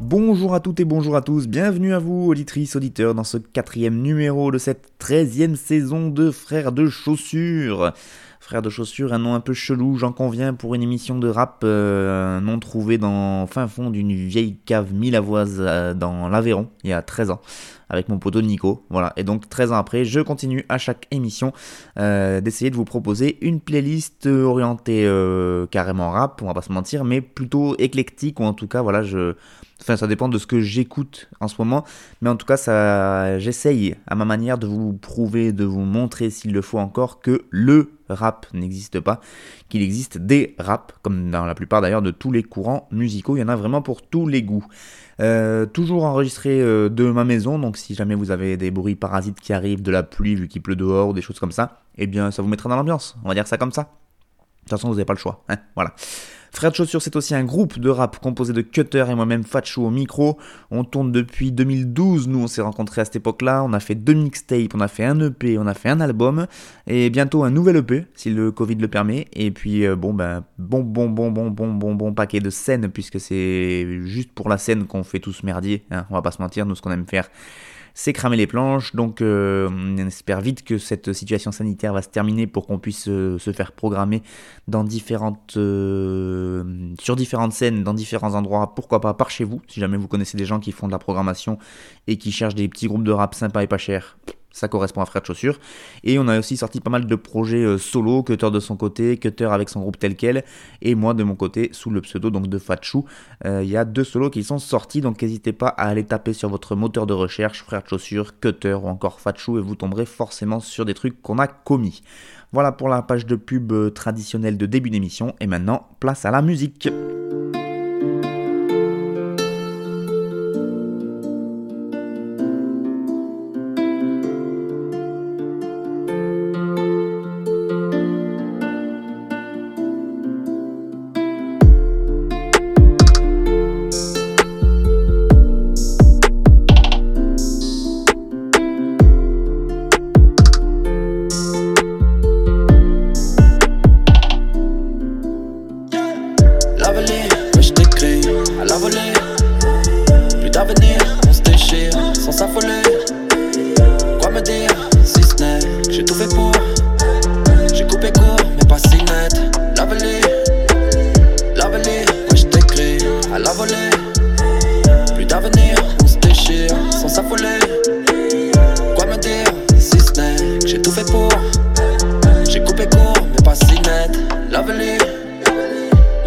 Bonjour à toutes et bonjour à tous, bienvenue à vous, auditrices, auditeurs, dans ce quatrième numéro de cette treizième saison de Frères de Chaussures. De Chaussures, un nom un peu chelou, j'en conviens, pour une émission de rap, euh, un nom trouvé dans fin fond d'une vieille cave milavoise euh, dans l'Aveyron, il y a 13 ans, avec mon poteau Nico. Voilà, et donc 13 ans après, je continue à chaque émission euh, d'essayer de vous proposer une playlist orientée euh, carrément rap, on va pas se mentir, mais plutôt éclectique, ou en tout cas, voilà, je Enfin, ça dépend de ce que j'écoute en ce moment, mais en tout cas, ça, j'essaye à ma manière de vous prouver, de vous montrer s'il le faut encore que le rap n'existe pas, qu'il existe des raps, comme dans la plupart d'ailleurs de tous les courants musicaux. Il y en a vraiment pour tous les goûts. Euh, toujours enregistré euh, de ma maison, donc si jamais vous avez des bruits parasites qui arrivent, de la pluie vu qu'il pleut dehors ou des choses comme ça, eh bien ça vous mettra dans l'ambiance. On va dire ça comme ça. De toute façon, vous n'avez pas le choix. Hein voilà. Frères de Chaussures, c'est aussi un groupe de rap composé de Cutter et moi-même Fatchou au micro. On tourne depuis 2012, nous on s'est rencontrés à cette époque-là. On a fait deux mixtapes, on a fait un EP, on a fait un album. Et bientôt un nouvel EP, si le Covid le permet. Et puis, euh, bon, ben, bon, bon, bon, bon, bon, bon, bon paquet de scènes, puisque c'est juste pour la scène qu'on fait tout ce merdier. Hein, on va pas se mentir, nous ce qu'on aime faire c'est cramer les planches. Donc euh, on espère vite que cette situation sanitaire va se terminer pour qu'on puisse euh, se faire programmer dans différentes, euh, sur différentes scènes, dans différents endroits, pourquoi pas par chez vous, si jamais vous connaissez des gens qui font de la programmation et qui cherchent des petits groupes de rap sympas et pas chers ça correspond à Frère de Chaussures. Et on a aussi sorti pas mal de projets euh, solo, Cutter de son côté, Cutter avec son groupe tel quel, et moi de mon côté sous le pseudo donc de Fatchou. Il y a deux solos qui sont sortis, donc n'hésitez pas à aller taper sur votre moteur de recherche Frère de Chaussures, Cutter ou encore Fatchou, et vous tomberez forcément sur des trucs qu'on a commis. Voilà pour la page de pub euh, traditionnelle de début d'émission, et maintenant place à la musique.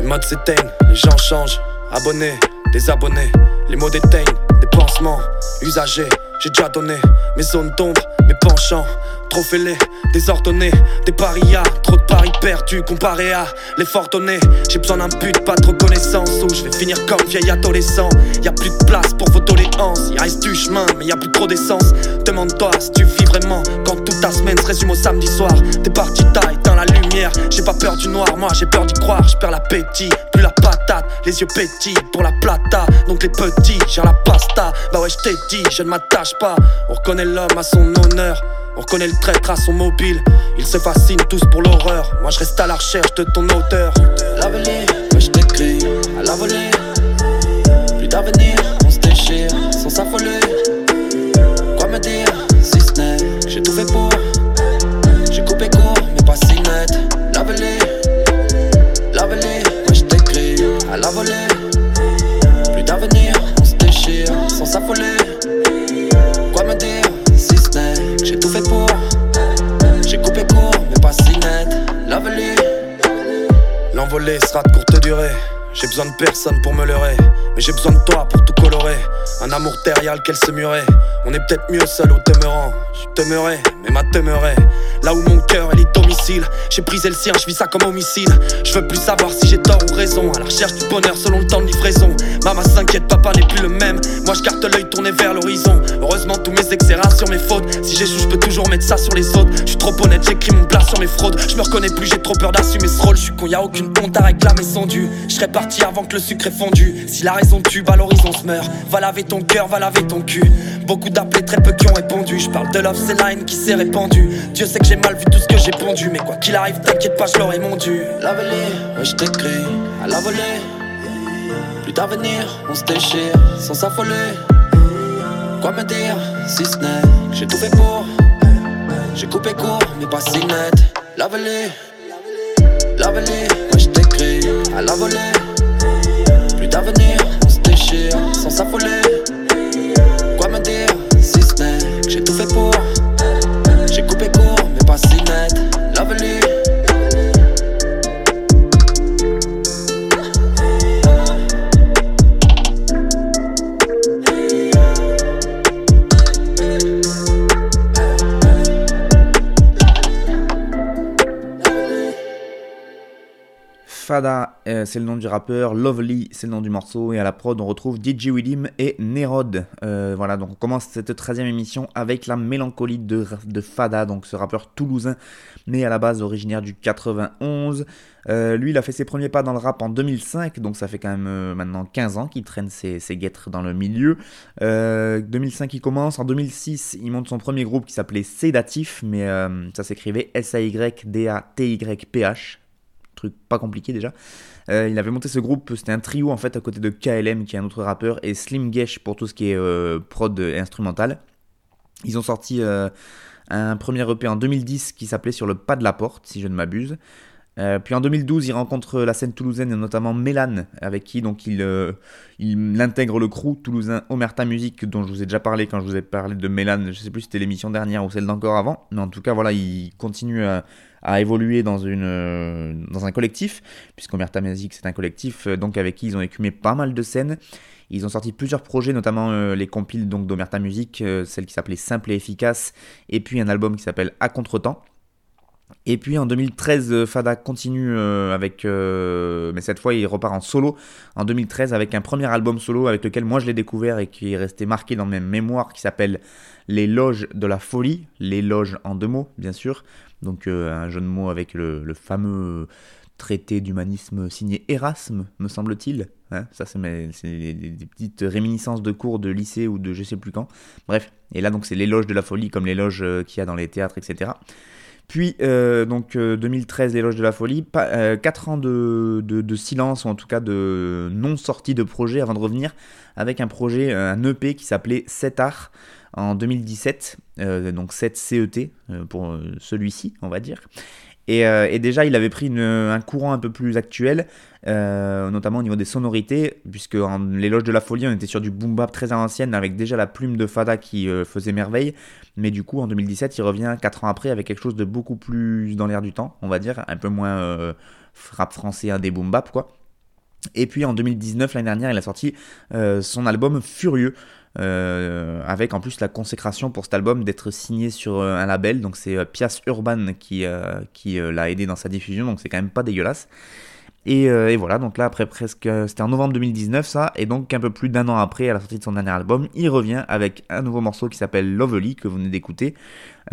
Les modes s'éteignent, les gens changent. Abonnés, désabonnés, les mots déteignent, des pansements, usagers. J'ai déjà donné mes zones d'ombre, mes penchants. Trop fêlés, désordonnés, des parias. Trop de paris perdus comparé à les fortunés. J'ai besoin d'un but, pas de reconnaissance. Ou je vais finir comme vieil adolescent. Y a plus de place pour vos doléances. Il reste du chemin, mais y a plus trop d'essence. Demande-toi si tu vis vraiment quand toute ta semaine se résume au samedi soir. T'es parti, la J'ai pas peur du noir, moi j'ai peur d'y croire. Je perds l'appétit, plus la patate, les yeux pétillent pour la plata. Donc les petits, j'ai la pasta. Bah ouais, je t'ai dit, je ne m'attache pas. On reconnaît l'homme à son honneur. On reconnaît le traître à son mobile. Ils se fascinent tous pour l'horreur. Moi je reste à la recherche de ton auteur. La volée, t'écris à la volée. Plus d'avenir, on se déchire sans s'affoler. laisseras de courte durée. J'ai besoin de personne pour me leurrer, mais j'ai besoin de toi pour tout colorer. Un amour terrial qu'elle se murait. On est peut-être mieux seul au demeurant. Je demeurais, mais ma demeurait. Là où mon cœur est domicile. J'ai brisé le sien, je vis ça comme homicide. Je veux plus savoir si j'ai tort ou raison. À la recherche du bonheur selon le temps de livraison. Maman s'inquiète, papa n'est plus le même. Moi je garde l'œil tourné vers l'horizon. Heureusement, tous mes excès sur mes fautes. Si j'échoue, je peux toujours mettre ça sur les autres. Je suis trop honnête, j'écris mon plat sur mes fraudes. Je me reconnais plus, j'ai trop peur d'assumer ce rôle. Je suis con, y a aucune honte à réclamer son dû. Je serais parti avant que le sucre ait fondu. Si la raison tue, bah l'horizon se meurt. Va laver ton cœur, va laver ton cul. Beaucoup d'appelés, très peu qui ont répondu. Je parle de love, c'est line qui s'est répandu. Dieu sait que j'ai mal vu tout ce que j'ai pondu. Mais quoi qu'il arrive, t'inquiète pas, je l'aurais mon dû. La ouais, je t'écris à la volée. Plus d'avenir, on se déchire sans s'affoler. Quoi me dire si ce n'est que j'ai tout fait pour J'ai coupé court mais pas si net La volée La volée Moi je t'écris à la volée Plus d'avenir déchire sans s'affoler Fada, euh, c'est le nom du rappeur, Lovely, c'est le nom du morceau, et à la prod, on retrouve DJ William et Nerod. Euh, voilà, donc on commence cette 13e émission avec la mélancolie de, Fada, donc ce rappeur toulousain, né à la base originaire du 91. Euh, lui, il a fait ses premiers pas dans le rap en 2005, donc ça fait quand même maintenant 15 ans qu'il traîne ses, ses, guêtres dans le milieu. 2005, il commence. En 2006, il monte son premier groupe qui s'appelait Sédatif, mais ça s'écrivait S-A-Y-D-A-T-Y-P-H pas compliqué déjà. Euh, il avait monté ce groupe, c'était un trio en fait à côté de KLM qui est un autre rappeur et Slim Gesh pour tout ce qui est euh, prod instrumental. Ils ont sorti euh, un premier EP en 2010 qui s'appelait Sur le pas de la porte, si je ne m'abuse. puis en 2012, il rencontre la scène toulousaine et notamment Mélan, avec qui donc il, il intègre le crew toulousain Omerta Music, dont je vous ai déjà parlé quand je vous ai parlé de Mélan. Je sais plus si c'était l'émission dernière ou celle d'encore avant, mais en tout cas voilà, il continue à, à évoluer dans, une, euh, dans un collectif, puisqu'Omerta Music c'est un collectif euh, donc avec qui ils ont écumé pas mal de scènes. Ils ont sorti plusieurs projets, notamment euh, les compiles d'Omerta Music, celle qui s'appelait Simple et Efficace, et puis un album qui s'appelle À Contre-temps. Et puis en 2013, Fada continue avec, mais cette fois il repart en solo en 2013 avec un premier album solo avec lequel moi je l'ai découvert et qui est resté marqué dans mes mémoires qui s'appelle Les Loges de la Folie, les loges en deux mots bien sûr, donc euh, un jeu de mots avec le, fameux traité d'humanisme signé Erasme, me semble-t-il. Hein. ça, c'est des, petites réminiscences de cours de lycée ou de je sais plus quand. Bref, et là, donc, c'est l'éloge de la folie, comme l'éloge euh, qu'il y a dans les théâtres, etc. Puis, euh, donc, 2013, l'éloge de la folie. 4 ans de, silence, ou en tout cas de non-sortie de projet avant de revenir avec un projet, un EP qui s'appelait 7 Art en 2017, euh, donc 7 CET euh, pour euh, celui-ci, on va dire. Et, déjà, il avait pris un courant un peu plus actuel, notamment au niveau des sonorités, puisque en l'éloge de la folie, on était sur du boom bap très ancienne, avec déjà la plume de Fada qui faisait merveille. Mais du coup, en 2017, il revient 4 ans après avec quelque chose de beaucoup plus dans l'air du temps, on va dire, un peu moins rap français, un des boom bap, quoi. Et puis en 2019, l'année dernière, il a sorti son album Furieux, euh, avec en plus la consécration pour cet album d'être signé sur euh, un label, donc c'est euh, Pias Urban qui, qui l'a aidé dans sa diffusion, donc c'est quand même pas dégueulasse. Et, et, voilà, donc là, après presque. C'était en novembre 2019, ça. Et donc, un peu plus d'un an après, à la sortie de son dernier album, il revient avec un nouveau morceau qui s'appelle Lovely, que vous venez d'écouter.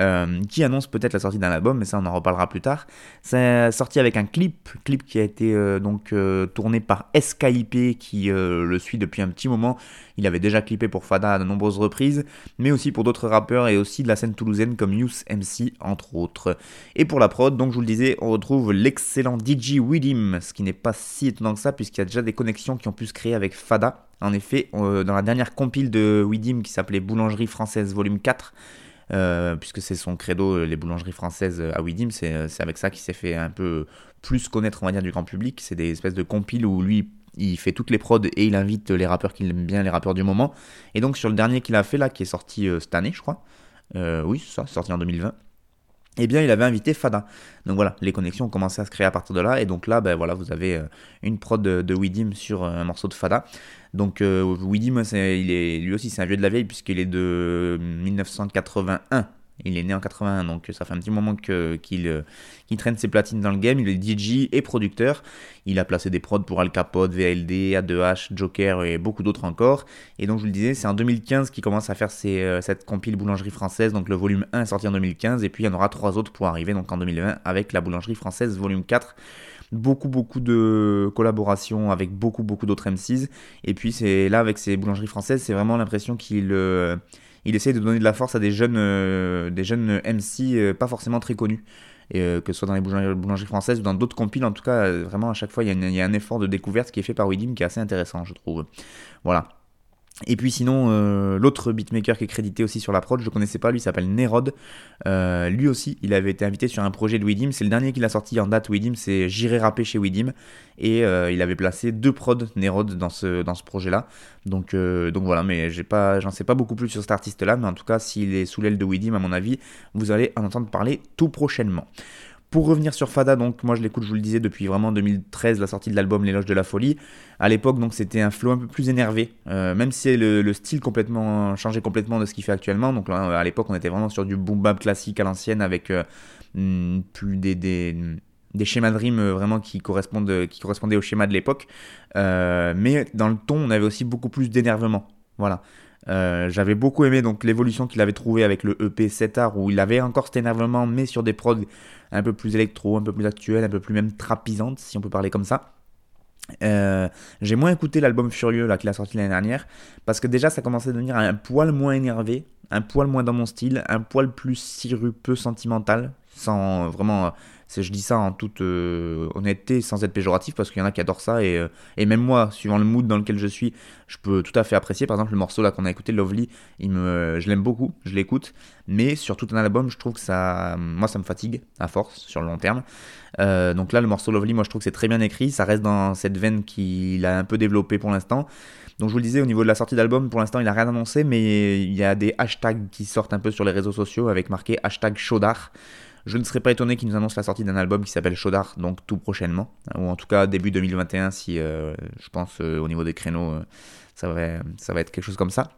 Euh, qui annonce peut-être la sortie d'un album, mais ça on en reparlera plus tard. C'est sorti avec un clip, clip qui a été euh, donc euh, tourné par SKIP, qui le suit depuis un petit moment. Il avait déjà clippé pour Fada à de nombreuses reprises, mais aussi pour d'autres rappeurs et aussi de la scène toulousaine comme Youth MC entre autres. Et pour la prod, donc je vous le disais, on retrouve l'excellent DJ Widim, ce qui n'est pas si étonnant que ça puisqu'il y a déjà des connexions qui ont pu se créer avec Fada. En effet, dans la dernière compile de Widim qui s'appelait Boulangerie française volume 4, euh, puisque c'est son credo, euh, les boulangeries françaises euh, à Widim, c'est avec ça qu'il s'est fait un peu plus connaître, on va dire, du grand public. C'est des espèces de compiles où lui, il fait toutes les prods et il invite les rappeurs qu'il aime bien, les rappeurs du moment. Et donc sur le dernier qu'il a fait là, qui est sorti cette année, je crois, oui, c'est ça, sorti en 2020. Eh bien, il avait invité Fada. Donc voilà, les connexions ont commencé à se créer à partir de là. Et donc là, ben voilà, vous avez euh, une prod de, Widim sur euh, un morceau de Fada. Donc euh, Widim, il est, lui aussi, c'est un vieux de la vieille puisqu'il est de 1981. Il est né en 81, donc ça fait un petit moment euh, qu'il traîne ses platines dans le game. Il est DJ et producteur. Il a placé des prods pour Al Capote, VLD, A2H, Joker et beaucoup d'autres encore. Et donc je vous le disais, c'est en 2015 qu'il commence à faire euh, cette compile boulangerie française. Donc le volume 1 est sorti en 2015 et puis il y en aura trois autres pour arriver donc en 2020 avec la boulangerie française volume 4. Beaucoup beaucoup de collaborations avec beaucoup beaucoup d'autres MCs. Et puis c'est là avec ces boulangeries françaises, c'est vraiment l'impression qu'il euh, il essaie de donner de la force à des jeunes, euh, MC euh, pas forcément très connus. Et, euh, que ce soit dans les boulangeries, françaises ou dans d'autres compiles, en tout cas, vraiment à chaque fois, il y a un effort de découverte qui est fait par Widim qui est assez intéressant, je trouve. Voilà. Et puis sinon, euh, l'autre beatmaker qui est crédité aussi sur la prod, je ne connaissais pas, lui s'appelle Nerod. Euh, lui aussi, il avait été invité sur un projet de Widim. C'est le dernier qu'il a sorti en date Widim, c'est J'irai rapper chez Widim. Et euh, il avait placé deux prods Nerod dans ce, projet-là. Donc, donc voilà, mais j'en sais pas beaucoup plus sur cet artiste-là. Mais en tout cas, s'il est sous l'aile de Widim, à mon avis, vous allez en entendre parler tout prochainement. Pour revenir sur Fada, donc moi je l'écoute, je vous le disais, depuis vraiment 2013, la sortie de l'album L'éloge de la folie. À l'époque, donc c'était un flow un peu plus énervé, euh, même si le, le style complètement changé complètement de ce qu'il fait actuellement. Donc là, à l'époque, on était vraiment sur du boom bap classique à l'ancienne avec euh, hmm, plus des, des, schémas de rime euh, vraiment qui correspondent, qui correspondaient au schéma de l'époque. Euh, mais dans le ton, on avait aussi beaucoup plus d'énervement. Voilà. Euh, j'avais beaucoup aimé donc l'évolution qu'il avait trouvé avec le E EP 7 art où il avait encore cet énervement mais sur des prods un peu plus électro, un peu plus actuel, un peu plus même trapisante si on peut parler comme ça. Euh, j'ai moins écouté l'album Furieux là qu'il a sorti l'année dernière parce que déjà ça commençait à devenir un poil moins énervé, un poil moins dans mon style, un poil plus sirupeux sentimental, sans vraiment. Je dis ça en toute euh, honnêteté, sans être péjoratif, parce qu'il y en a qui adorent ça, et, euh, et même moi, suivant le mood dans lequel je suis, je peux tout à fait apprécier. Par exemple, le morceau là qu'on a écouté, Lovely, il me, je l'aime beaucoup, je l'écoute, mais sur tout un album, je trouve que ça, moi, ça me fatigue à force sur le long terme. Euh, donc là, le morceau Lovely, moi, je trouve que c'est très bien écrit, ça reste dans cette veine qu'il a un peu développée pour l'instant. Donc je vous le disais, au niveau de la sortie d'album, pour l'instant, il n'a rien annoncé, mais il y a des hashtags qui sortent un peu sur les réseaux sociaux avec marqué hashtag chaudard. Je ne serais pas étonné qu'il nous annonce la sortie d'un album qui s'appelle Chaudard, donc tout prochainement, ou en tout cas début 2021, si euh, je pense euh, au niveau des créneaux, euh, ça va être quelque chose comme ça.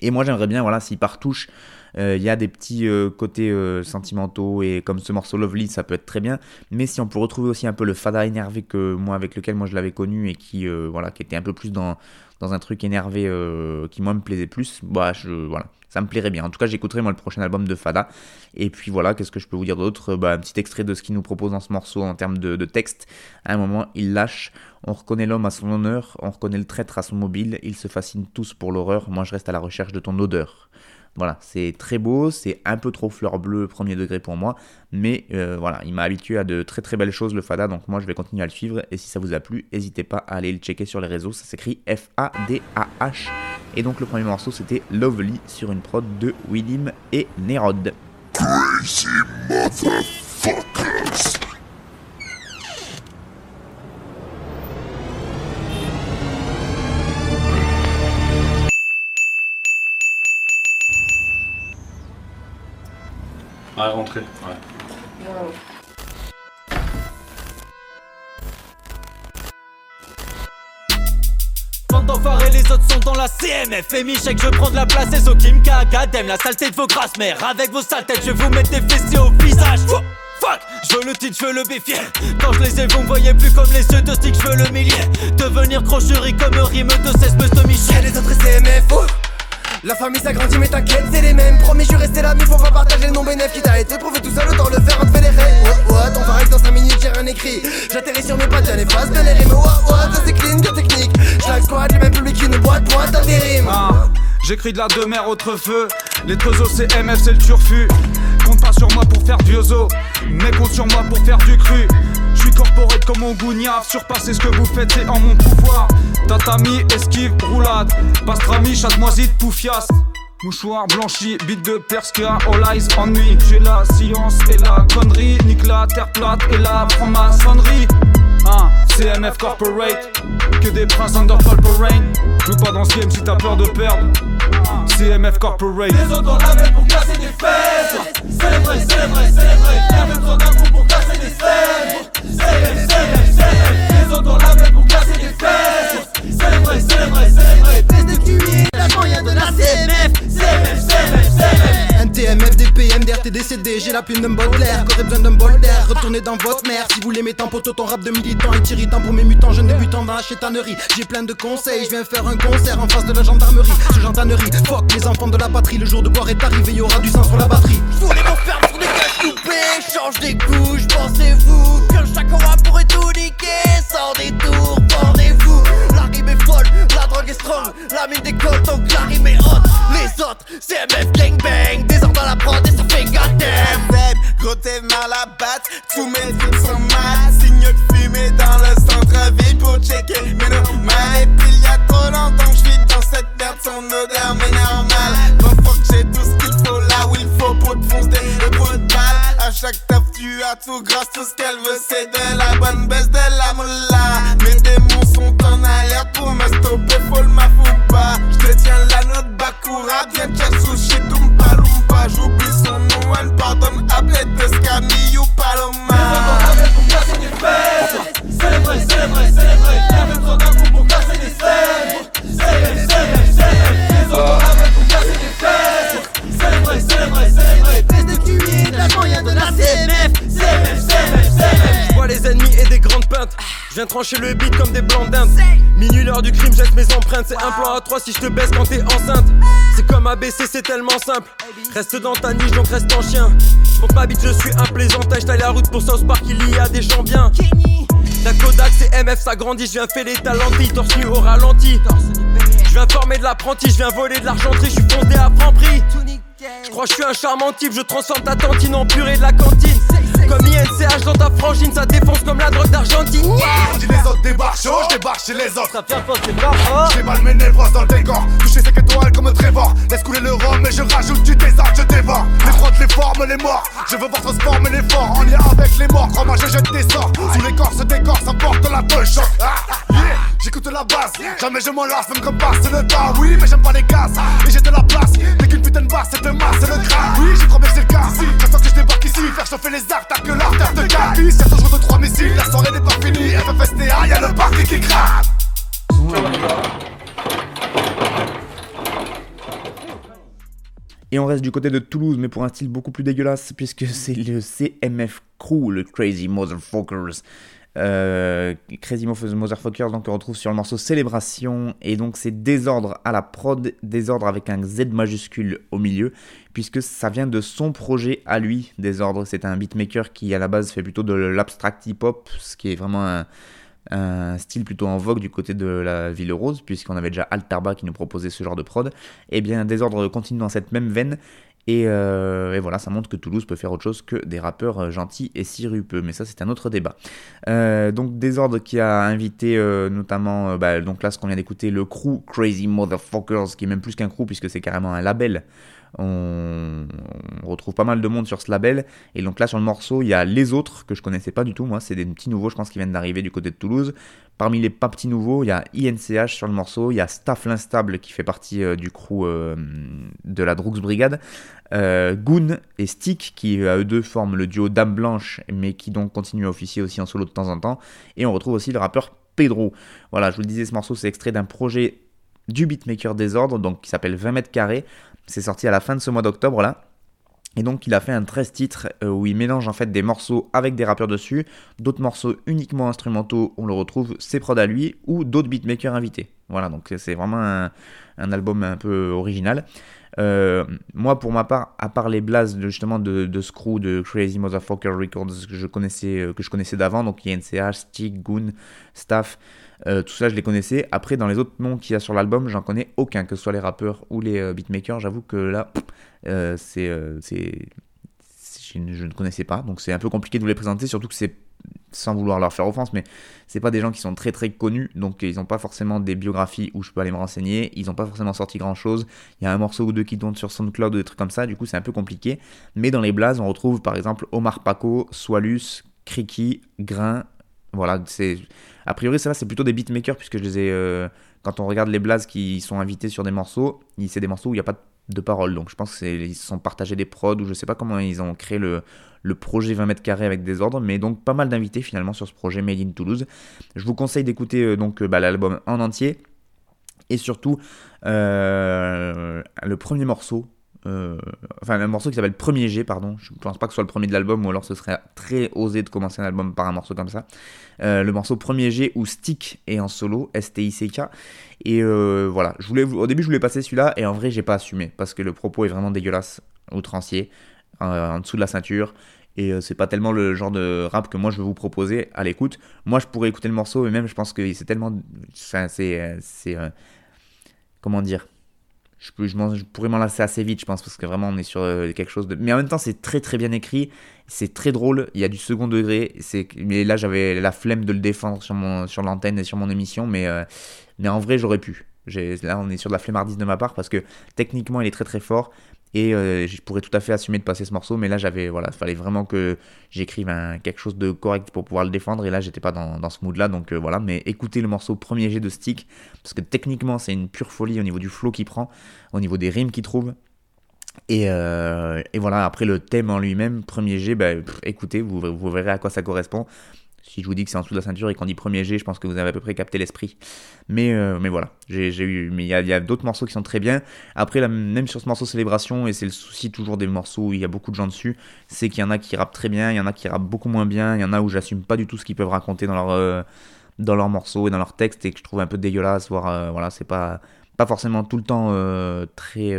Et moi j'aimerais bien, voilà, si par touche, euh, il y a des petits euh, côtés euh, sentimentaux et comme ce morceau Lovely, ça peut être très bien. Mais si on peut retrouver aussi un peu le fada énervé que moi avec lequel moi je l'avais connu et qui voilà, qui était un peu plus dans dans un truc énervé qui moi me plaisait plus, bah je voilà, ça me plairait bien. En tout cas, j'écouterai moi le prochain album de Fada. Et puis voilà, qu'est-ce que je peux vous dire d'autre? Bah un petit extrait de ce qu'il nous propose dans ce morceau en termes de texte. À un moment, il lâche. On reconnaît l'homme à son honneur, on reconnaît le traître à son mobile. Ils se fascinent tous pour l'horreur. Moi, je reste à la recherche de ton odeur. Voilà, c'est très beau, c'est un peu trop fleur bleue premier degré pour moi, mais euh, voilà, il m'a habitué à de très très belles choses le Fada, donc moi je vais continuer à le suivre, et si ça vous a plu, n'hésitez pas à aller le checker sur les réseaux, ça s'écrit F-A-D-A-H, et donc le premier morceau c'était Lovely sur une prod de Willim et Nerod. Ouais, rentrez. Ouais. Bande d'enfoirés, les autres sont dans la CMF Et Michel, je prends de la place, et so qui me cagadème La saleté de vos grasses mères Avec vos sales têtes, je vais vous mettre des fessiers au visage Fou- Fuck, je veux le titre, je veux le béfier Quand je les ai, vous me voyez plus comme les yeux de stick, je veux le millier Devenir crocherie comme rime de 16 de Michel les autres CMF oh. La famille s'agrandit mais t'inquiète c'est les mêmes. Promis je suis resté là mais faut pas partager le nom bénéf qui t'a été prouvé tout seul autant le faire on te fait les rêves Ouais ouais ton pareil dans 5 minutes j'ai rien écrit. J'atterris sur mes pattes y'a les phases de les rimes Ouais ouais ça c'est clean bien technique J'lag squad j'ai même public une boîte boîte à des rimes Ah, J'écris de la demeure autre feu. Les trezos c'est MF, c'est le turfu. Compte pas sur moi pour faire du ozo, mais compte sur moi pour faire du cru. Je suis corporate comme mon gougnave, surpasser ce que vous faites c'est en mon pouvoir. Tatami, esquive, roulade, pastrami, chatte-moisite, poufias. Mouchoir blanchi, bite de Perskia, all eyes me. J'ai la science et la connerie, nique la terre plate et la franc-maçonnerie. Hein, CMF Corporate, que des princes under rain. Joue pas dans ce game si t'as peur de perdre. CMF Corporate. Les autres ont la pour casser des fesses. Célébrer, célébrer. La d'un d'un retournez dans votre mère. Si vous l'aimez tant pour ton rap de militant est irritant pour mes mutants, jeunes débutants dans la chétanerie. J'ai plein de conseils, je viens faire un concert en face de la gendarmerie. Ce gendarmerie, fuck les enfants de la patrie, le jour de boire est arrivé, y aura du sang sur la batterie. J'voulais m'enfermer sur des caches coupées, change des couches, pensez-vous que chacun va pourrait tout niquer? Sans détour, est strong, la mine décolle donc la rime est hot. Les autres, CMF gangbang, des ordres à la prod et ça fait goddamn. Gros t'es mal à battre, tous mes films sont mal. Signe de fumée dans le centre-ville pour checker mes normales. Et puis y'a trop longtemps que j'vis dans cette merde, son odeur mais normal. Bon, que j'ai tout ce qu'il faut là où il faut pour te foncer le bout de balle. À chaque taf, tu as tout grâce, tout ce qu'elle veut, c'est de la bonne baisse, de la moula. Mes démons sont en alerte pour me stopper, faut le mafouba. J'te tiens la note Bakura, bien tcha sushi, Dumpa Lumpa. J'oublie son nom, elle pardonne, de Scami ou Paloma. Y'a coup pour casser des fesses. Célébrer, célébrer, célébrer. Les autres pour casser des fesses. Célébrer, célébrer, célébrer. Fais de QI, la moyen de la CMF. CMF, CMF, CMF. J'vois les ennemis et des grandes peintes. Viens trancher le beat comme des blancs d'Inde. Minuit l'heure du crime, jette mes empreintes. C'est un plan à 3 si je te baisse quand t'es enceinte. C'est comme ABC, c'est tellement simple. Reste dans ta niche, donc reste en chien. Monte ma bite, je suis un plaisantin. J'taille la route pour South Park, il y a des gens bien. La Kodak, c'est MF, ça grandit. Je viens faire les talentis, torse nu au ralenti. Je viens former de l'apprenti, je viens voler de l'argenterie. Je suis fondé à franc prix. Je crois que je suis un charmant type, je transforme ta tantine en purée de la cantine. Comme INCH dans ta frangine, ça défonce comme la drogue d'Argentine. Dis les autres débarquent chaud, je débarque chez les autres. Ça vient pas, c'est pas fort. J'ai mal mes névroses dans le décor. Toucher 5 étoiles comme un Trevor. Laisse couler le rhum et je rajoute du désordre, je dévore. Les frottes, les formes, les morts. Je veux voir transformer les forts en lien avec les morts. Crois-moi, je jette des sorts. Sous l'écorce, décor, ça porte la touche. Ah, yeah. J'écoute la basse, jamais je m'en lasse, même comme passe le temps. Oui, mais j'aime pas les gaz, et j'ai de la place. Dès qu'une putain de basse, c'est de masse, c'est le gras. Oui, j'y crois bien que c'est le cas. Fois que je débarque ici, faire chauffer les arcs, que l'artère de Gabi. Certains jours de trois missiles, la soirée n'est pas finie. FFSTA, y'a le parquet qui craque. Et on reste du côté de Toulouse, mais pour un style beaucoup plus dégueulasse, puisque c'est le CMF Crew, le Crazy Motherfuckers. Euh, Crazy Motherfuckers, donc on retrouve sur le morceau Célébration, et donc c'est désordre à la prod, désordre avec un Z majuscule au milieu, puisque ça vient de son projet à lui, Désordre. C'est un beatmaker qui à la base fait plutôt de l'abstract hip-hop, ce qui est vraiment un, style plutôt en vogue du côté de la Ville Rose, puisqu'on avait déjà Altarba qui nous proposait ce genre de prod. Et bien Désordre continue dans cette même veine, et, euh, et, voilà, ça montre que Toulouse peut faire autre chose que des rappeurs gentils et sirupeux. Mais ça, c'est un autre débat. Euh, donc, Désordre qui a invité euh, notamment, bah, donc là, ce qu'on vient d'écouter, le crew Crazy Motherfuckers, qui est même plus qu'un crew puisque c'est carrément un label. On, retrouve pas mal de monde sur ce label. Et donc là, sur le morceau, il y a les autres que je connaissais pas du tout. Moi, c'est des petits nouveaux, je pense, qui viennent d'arriver du côté de Toulouse. Parmi les pas petits nouveaux, il y a INCH sur le morceau, il y a Staff l'Instable qui fait partie euh, du crew euh, de la Droogs Brigade, euh, Goon et Stick qui à eux deux forment le duo Dame Blanche mais qui donc continuent à officier aussi en solo de temps en temps. Et on retrouve aussi le rappeur Pedro. Voilà, je vous le disais, ce morceau c'est extrait d'un projet du beatmaker Désordre, donc qui s'appelle 20 mètres carrés. C'est sorti à la fin de ce mois d'octobre là. Et donc il a fait un 13 titres euh, où il mélange en fait des morceaux avec des rappeurs dessus, d'autres morceaux uniquement instrumentaux, on le retrouve ses prods à lui, ou d'autres beatmakers invités. Voilà, donc c'est vraiment un, album un peu original. Euh, moi pour ma part, à part les blazes de, justement de, de Screw, de Crazy Motherfucker Records que je connaissais, euh, que je connaissais d'avant, donc INCH, Stick, Goon, Staff, euh, tout ça je les connaissais. Après dans les autres noms qu'il y a sur l'album, j'en connais aucun, que ce soit les rappeurs ou les euh, beatmakers, j'avoue que là... Euh, c'est, euh, je, ne connaissais pas, donc c'est un peu compliqué de vous les présenter, surtout que c'est, sans vouloir leur faire offense, mais c'est pas des gens qui sont très très connus, donc ils n'ont pas forcément des biographies où je peux aller me renseigner, ils n'ont pas forcément sorti grand chose, il y a un morceau ou deux qui tournent sur SoundCloud ou des trucs comme ça, du coup c'est un peu compliqué, mais dans les blazes on retrouve par exemple Omar Paco, Swalus, Kriki, Grain, Voilà, c'est a priori ça c'est plutôt des beatmakers puisque je les euh, quand on regarde les blazes qui sont invités sur des morceaux, c'est des morceaux où il n'y a pas de paroles. Donc je pense qu'ils se sont partagés des prods ou je sais pas comment ils ont créé le, projet 20 mètres carrés avec des ordres, mais donc pas mal d'invités finalement sur ce projet Made in Toulouse. Je vous conseille d'écouter euh, donc bah, l'album en entier et surtout le premier morceau euh, enfin un morceau qui s'appelle Premier G, pardon. Je ne pense pas que ce soit le premier de l'album, ou alors ce serait très osé de commencer un album par un morceau comme ça. Euh, le morceau Premier G où Stick est en solo, S-T-I-C-K. Et euh, voilà, au début je voulais passer celui-là, et en vrai j'ai pas assumé, parce que le propos est vraiment dégueulasse, outrancier, en dessous de la ceinture. Et c'est pas tellement le genre de rap que moi je veux vous proposer à l'écoute. Moi je pourrais écouter le morceau, et même je pense que c'est tellement. C'est. comment dire? Je, je, pourrais m'en lasser assez vite, je pense, parce que vraiment on est sur euh, quelque chose de. Mais en même temps, c'est très très bien écrit, c'est très drôle, il y a du second degré. Mais là, j'avais la flemme de le défendre sur, mon... sur l'antenne et sur mon émission, mais, euh, mais en vrai, j'aurais pu. Là, on est sur de la flemmardise de ma part parce que techniquement, il est très très fort. Et euh, je pourrais tout à fait assumer de passer ce morceau, mais là, j'avais, voilà, il fallait vraiment que j'écrive quelque chose de correct pour pouvoir le défendre. Et là, j'étais pas dans, ce mood-là, donc euh, voilà. Mais écoutez le morceau premier jet de Stick, parce que techniquement, c'est une pure folie au niveau du flow qu'il prend, au niveau des rimes qu'il trouve. Et, euh, voilà, après le thème en lui-même, premier jet, bah, écoutez, vous, vous verrez à quoi ça correspond. Si je vous dis que c'est en dessous de la ceinture et qu'on dit premier G, je pense que vous avez à peu près capté l'esprit. Mais, euh, mais voilà, j'ai eu, mais il y a, d'autres morceaux qui sont très bien. Après, même sur ce morceau Célébration, et c'est le souci toujours des morceaux où il y a beaucoup de gens dessus, c'est qu'il y en a qui rappent très bien, il y en a qui rappent beaucoup moins bien, il y en a où j'assume pas du tout ce qu'ils peuvent raconter dans euh, leurs morceaux et dans leurs textes et que je trouve un peu dégueulasse, voire euh, voilà, c'est pas, pas forcément tout le temps très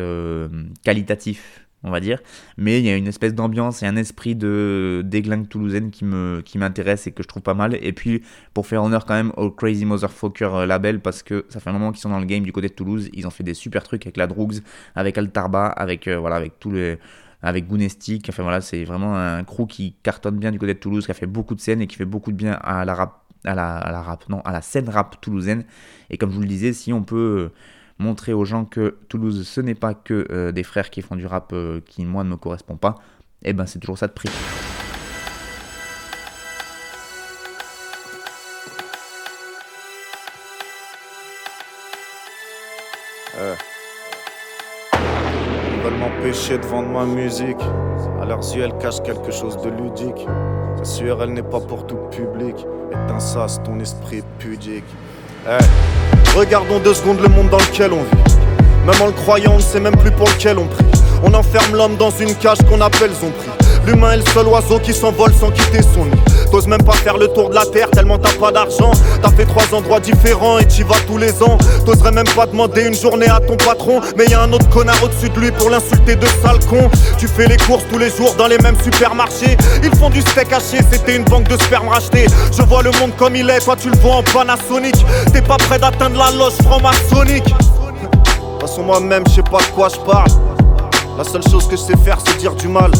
qualitatif on va dire. Mais il y a une espèce d'ambiance et un esprit de déglingue toulousaine qui me qui m'intéresse et que je trouve pas mal. Et puis pour faire honneur quand même au Crazy Motherfucker euh, label parce que ça fait un moment qu'ils sont dans le game du côté de Toulouse. Ils ont fait des super trucs avec la Drugs, avec Altarba, avec euh, voilà avec tous les avec Goonestic. Enfin voilà, c'est vraiment un crew qui cartonne bien du côté de Toulouse, qui a fait beaucoup de scènes et qui fait beaucoup de bien à la rap à la, à la rap non à la scène rap toulousaine. Et comme je vous le disais, si on peut montrer aux gens que Toulouse, ce n'est pas que euh, des frères qui font du rap euh, qui, moi, ne me correspond pas, et eh ben c'est toujours ça de prix. Euh. Ils veulent m'empêcher de vendre ma musique. À leurs yeux, elle cache quelque chose de ludique. C'est sûr, elle n'est pas pour tout public. Éteins ça, ton esprit pudique. Hey. Regardons deux secondes le monde dans lequel on vit. Même en le croyant, on ne sait même plus pour lequel on prie. On enferme l'homme dans une cage qu'on appelle son. L'humain est le seul oiseau qui s'envole sans quitter son nid. T'oses même pas faire le tour de la terre tellement t'as pas d'argent. T'as fait trois endroits différents et t'y vas tous les ans. T'oserais même pas demander une journée à ton patron. Mais y a un autre connard au-dessus de lui pour l'insulter de sale con. Tu fais les courses tous les jours dans les mêmes supermarchés. Ils font du steak haché, c'était une banque de sperme rachetée. Je vois le monde comme il est, toi tu le vois en Panasonic. T'es pas prêt d'atteindre la loge franc-maçonnique. De toute façon, moi-même, je sais pas de quoi je parle. La seule chose que je sais faire, c'est dire du mal.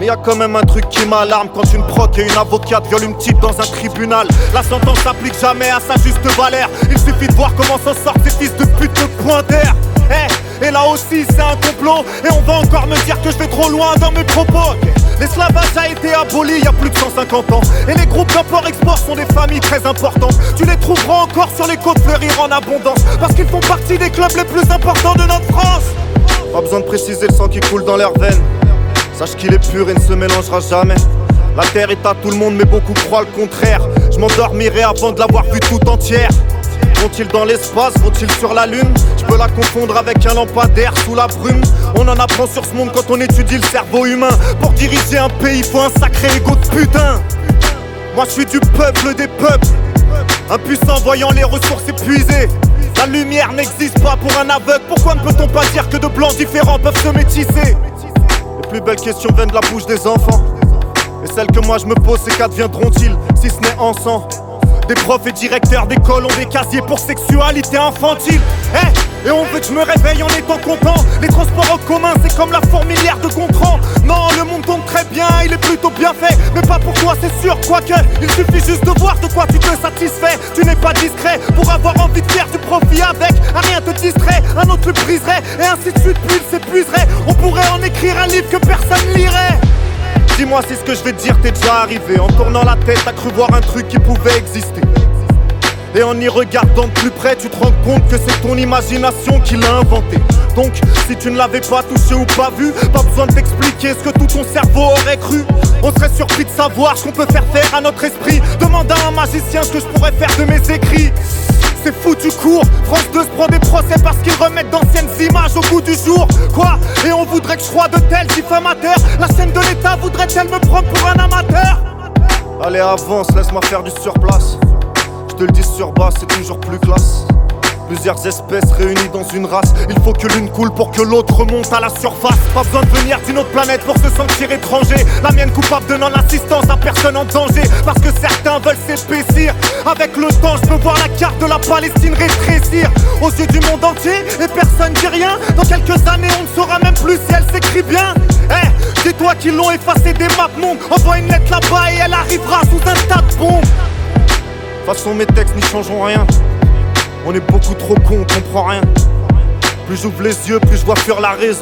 Mais y a quand même un truc qui m'alarme quand une proc et une avocate violent une petite dans un tribunal. La sentence s'applique jamais à sa juste valeur. Il suffit de voir comment s'en sortent ces fils de pute de pointer. Eh, et là aussi c'est un complot. Et on va encore me dire que je vais trop loin dans mes propos. L'esclavage a été aboli il y a plus de 150 ans. Et les groupes d'import-export sont des familles très importantes. Tu les trouveras encore sur les côtes fleurir en abondance. Parce qu'ils font partie des clubs les plus importants de notre France. Pas besoin de préciser le sang qui coule dans leurs veines. Sache qu'il est pur et ne se mélangera jamais. La terre est à tout le monde, mais beaucoup croient le contraire. Je m'endormirai avant de l'avoir vue tout entière. Vont-ils dans l'espace? Vont-ils sur la lune? Je peux la confondre avec un lampadaire sous la brume. On en apprend sur ce monde quand on étudie le cerveau humain. Pour diriger un pays, faut un sacré ego de putain. Moi je suis du peuple des peuples. Impuissant voyant les ressources épuisées. La lumière n'existe pas pour un aveugle. Pourquoi ne peut-on pas dire que de blancs différents peuvent se métisser? Les plus belles questions viennent de la bouche des enfants. Et celles que moi je me pose, c'est qu'adviendront-ils si ce n'est en sang? Des profs et directeurs d'école ont des casiers pour sexualité infantile. Eh Et on veut que je me réveille en étant content. Les transports en commun, c'est comme la fourmilière de Gontran. Non, le monde tombe très bien, il est plutôt bien fait. Mais pas pour toi, c'est sûr, quoique. Il suffit juste de voir de quoi tu te satisfais. Tu n'es pas discret pour avoir envie de faire du profit avec. Un rien te distrait, un autre le briserait. Et ainsi de suite, puis il s'épuiserait. On pourrait en écrire un livre que personne lirait. Dis-moi si ce que je vais te dire t'est déjà arrivé. En tournant la tête, t'as cru voir un truc qui pouvait exister. Et en y regardant de plus près, tu te rends compte que c'est ton imagination qui l'a inventé. Donc, si tu ne l'avais pas touché ou pas vu, pas besoin de t'expliquer ce que tout ton cerveau aurait cru. On serait surpris de savoir ce qu'on peut faire faire à notre esprit. Demande à un magicien ce que je pourrais faire de mes écrits. C'est foutu court, France 2 se prend des procès parce qu'ils remettent d'anciennes images au goût du jour. Quoi? Et on voudrait que je sois de tels diffamateurs. La chaîne de l'État voudrait-elle me prendre pour un amateur? Allez, avance, laisse-moi faire du surplace. Te le dis sur bas, c'est toujours plus classe. Plusieurs espèces réunies dans une race. Il faut que l'une coule pour que l'autre remonte à la surface. Pas besoin de venir d'une autre planète pour se sentir étranger. La mienne coupable de non-assistance à personne en danger. Parce que certains veulent s'épaissir. Avec le temps, je peux voir la carte de la Palestine rétrécir. Aux yeux du monde entier, et personne dit rien. Dans quelques années, on ne saura même plus si elle s'écrit bien. Eh, c'est toi qui l'ont effacé des maps monde. Envoie une lettre là-bas et elle arrivera sous un tas de bombes. Façon, mes textes n'y changeront rien. On est beaucoup trop cons, on comprend rien. Plus j'ouvre les yeux, plus je vois fuir la raison.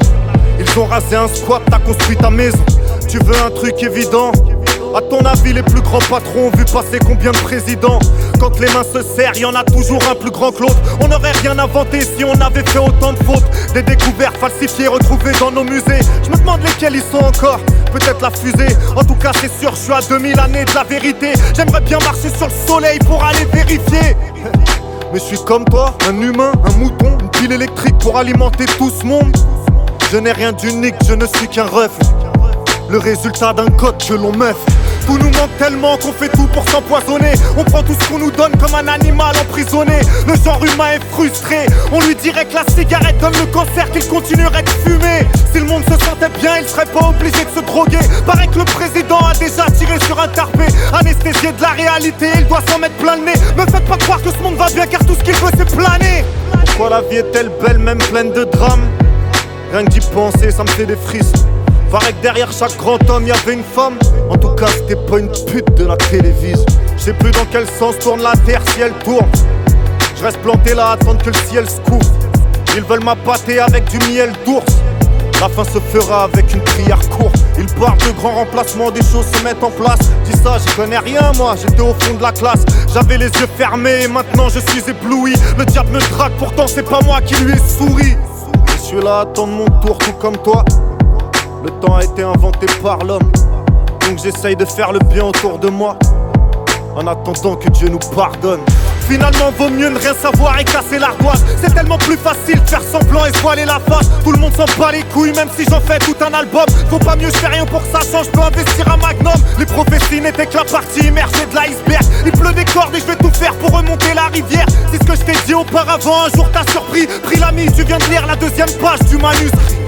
Ils ont rasé un squat, t'as construit ta maison. Tu veux un truc évident? À ton avis, les plus grands patrons ont vu passer combien de présidents Quand les mains se serrent, y en a toujours un plus grand que l'autre. On n'aurait rien inventé si on avait fait autant de fautes. Des découvertes falsifiées retrouvées dans nos musées. Je me demande lesquels ils sont encore. Peut-être la fusée. En tout cas, c'est sûr, je suis à 2000 années de la vérité. J'aimerais bien marcher sur le soleil pour aller vérifier. Mais je suis comme toi, un humain, un mouton, une pile électrique pour alimenter tout ce monde. Je n'ai rien d'unique, je ne suis qu'un ref. Le résultat d'un code que l'on meuf. Tout nous manque tellement qu'on fait tout pour s'empoisonner. On prend tout ce qu'on nous donne comme un animal emprisonné. Le genre humain est frustré. On lui dirait que la cigarette donne le cancer, qu'il continuerait de fumer. Si le monde se sentait bien, il serait pas obligé de se droguer. Paraît que le président a déjà tiré sur un tarpé. Anesthésié de la réalité, il doit s'en mettre plein le nez. Me faites pas croire que ce monde va bien car tout ce qu'il veut c'est planer. Pourquoi la vie est-elle belle, même pleine de drames? Rien que d'y penser, ça me fait des frissons. Paraît que derrière chaque grand homme y avait une femme. En tout cas, c'était pas une pute de la télévision. Je sais plus dans quel sens tourne la terre si elle tourne. Je reste planté là attendre que le ciel se couvre. Ils veulent m'appâter avec du miel d'ours. La fin se fera avec une prière courte. Ils parlent de grands remplacements, des choses se mettent en place. Dis ça, je connais rien, moi, j'étais au fond de la classe. J'avais les yeux fermés et maintenant je suis ébloui. Le diable me drague, pourtant c'est pas moi qui lui ai souri. Je suis là à mon tour, tout comme toi. Le temps a été inventé par l'homme. Donc j'essaye de faire le bien autour de moi. En attendant que Dieu nous pardonne. Finalement, vaut mieux ne rien savoir et casser l'ardoise. C'est tellement plus facile de faire semblant et se voiler la face. Tout le monde s'en bat les couilles, même si j'en fais tout un album. Faut pas mieux, je fais rien pour que ça change. Je peux investir un magnum. Les prophéties n'étaient que la partie immergée de l'iceberg. Il pleut des cordes et je vais tout faire pour remonter la rivière. C'est ce que je t'ai dit auparavant. Un jour t'as surpris. Pris l'ami, tu viens de lire la deuxième page du manuscrit.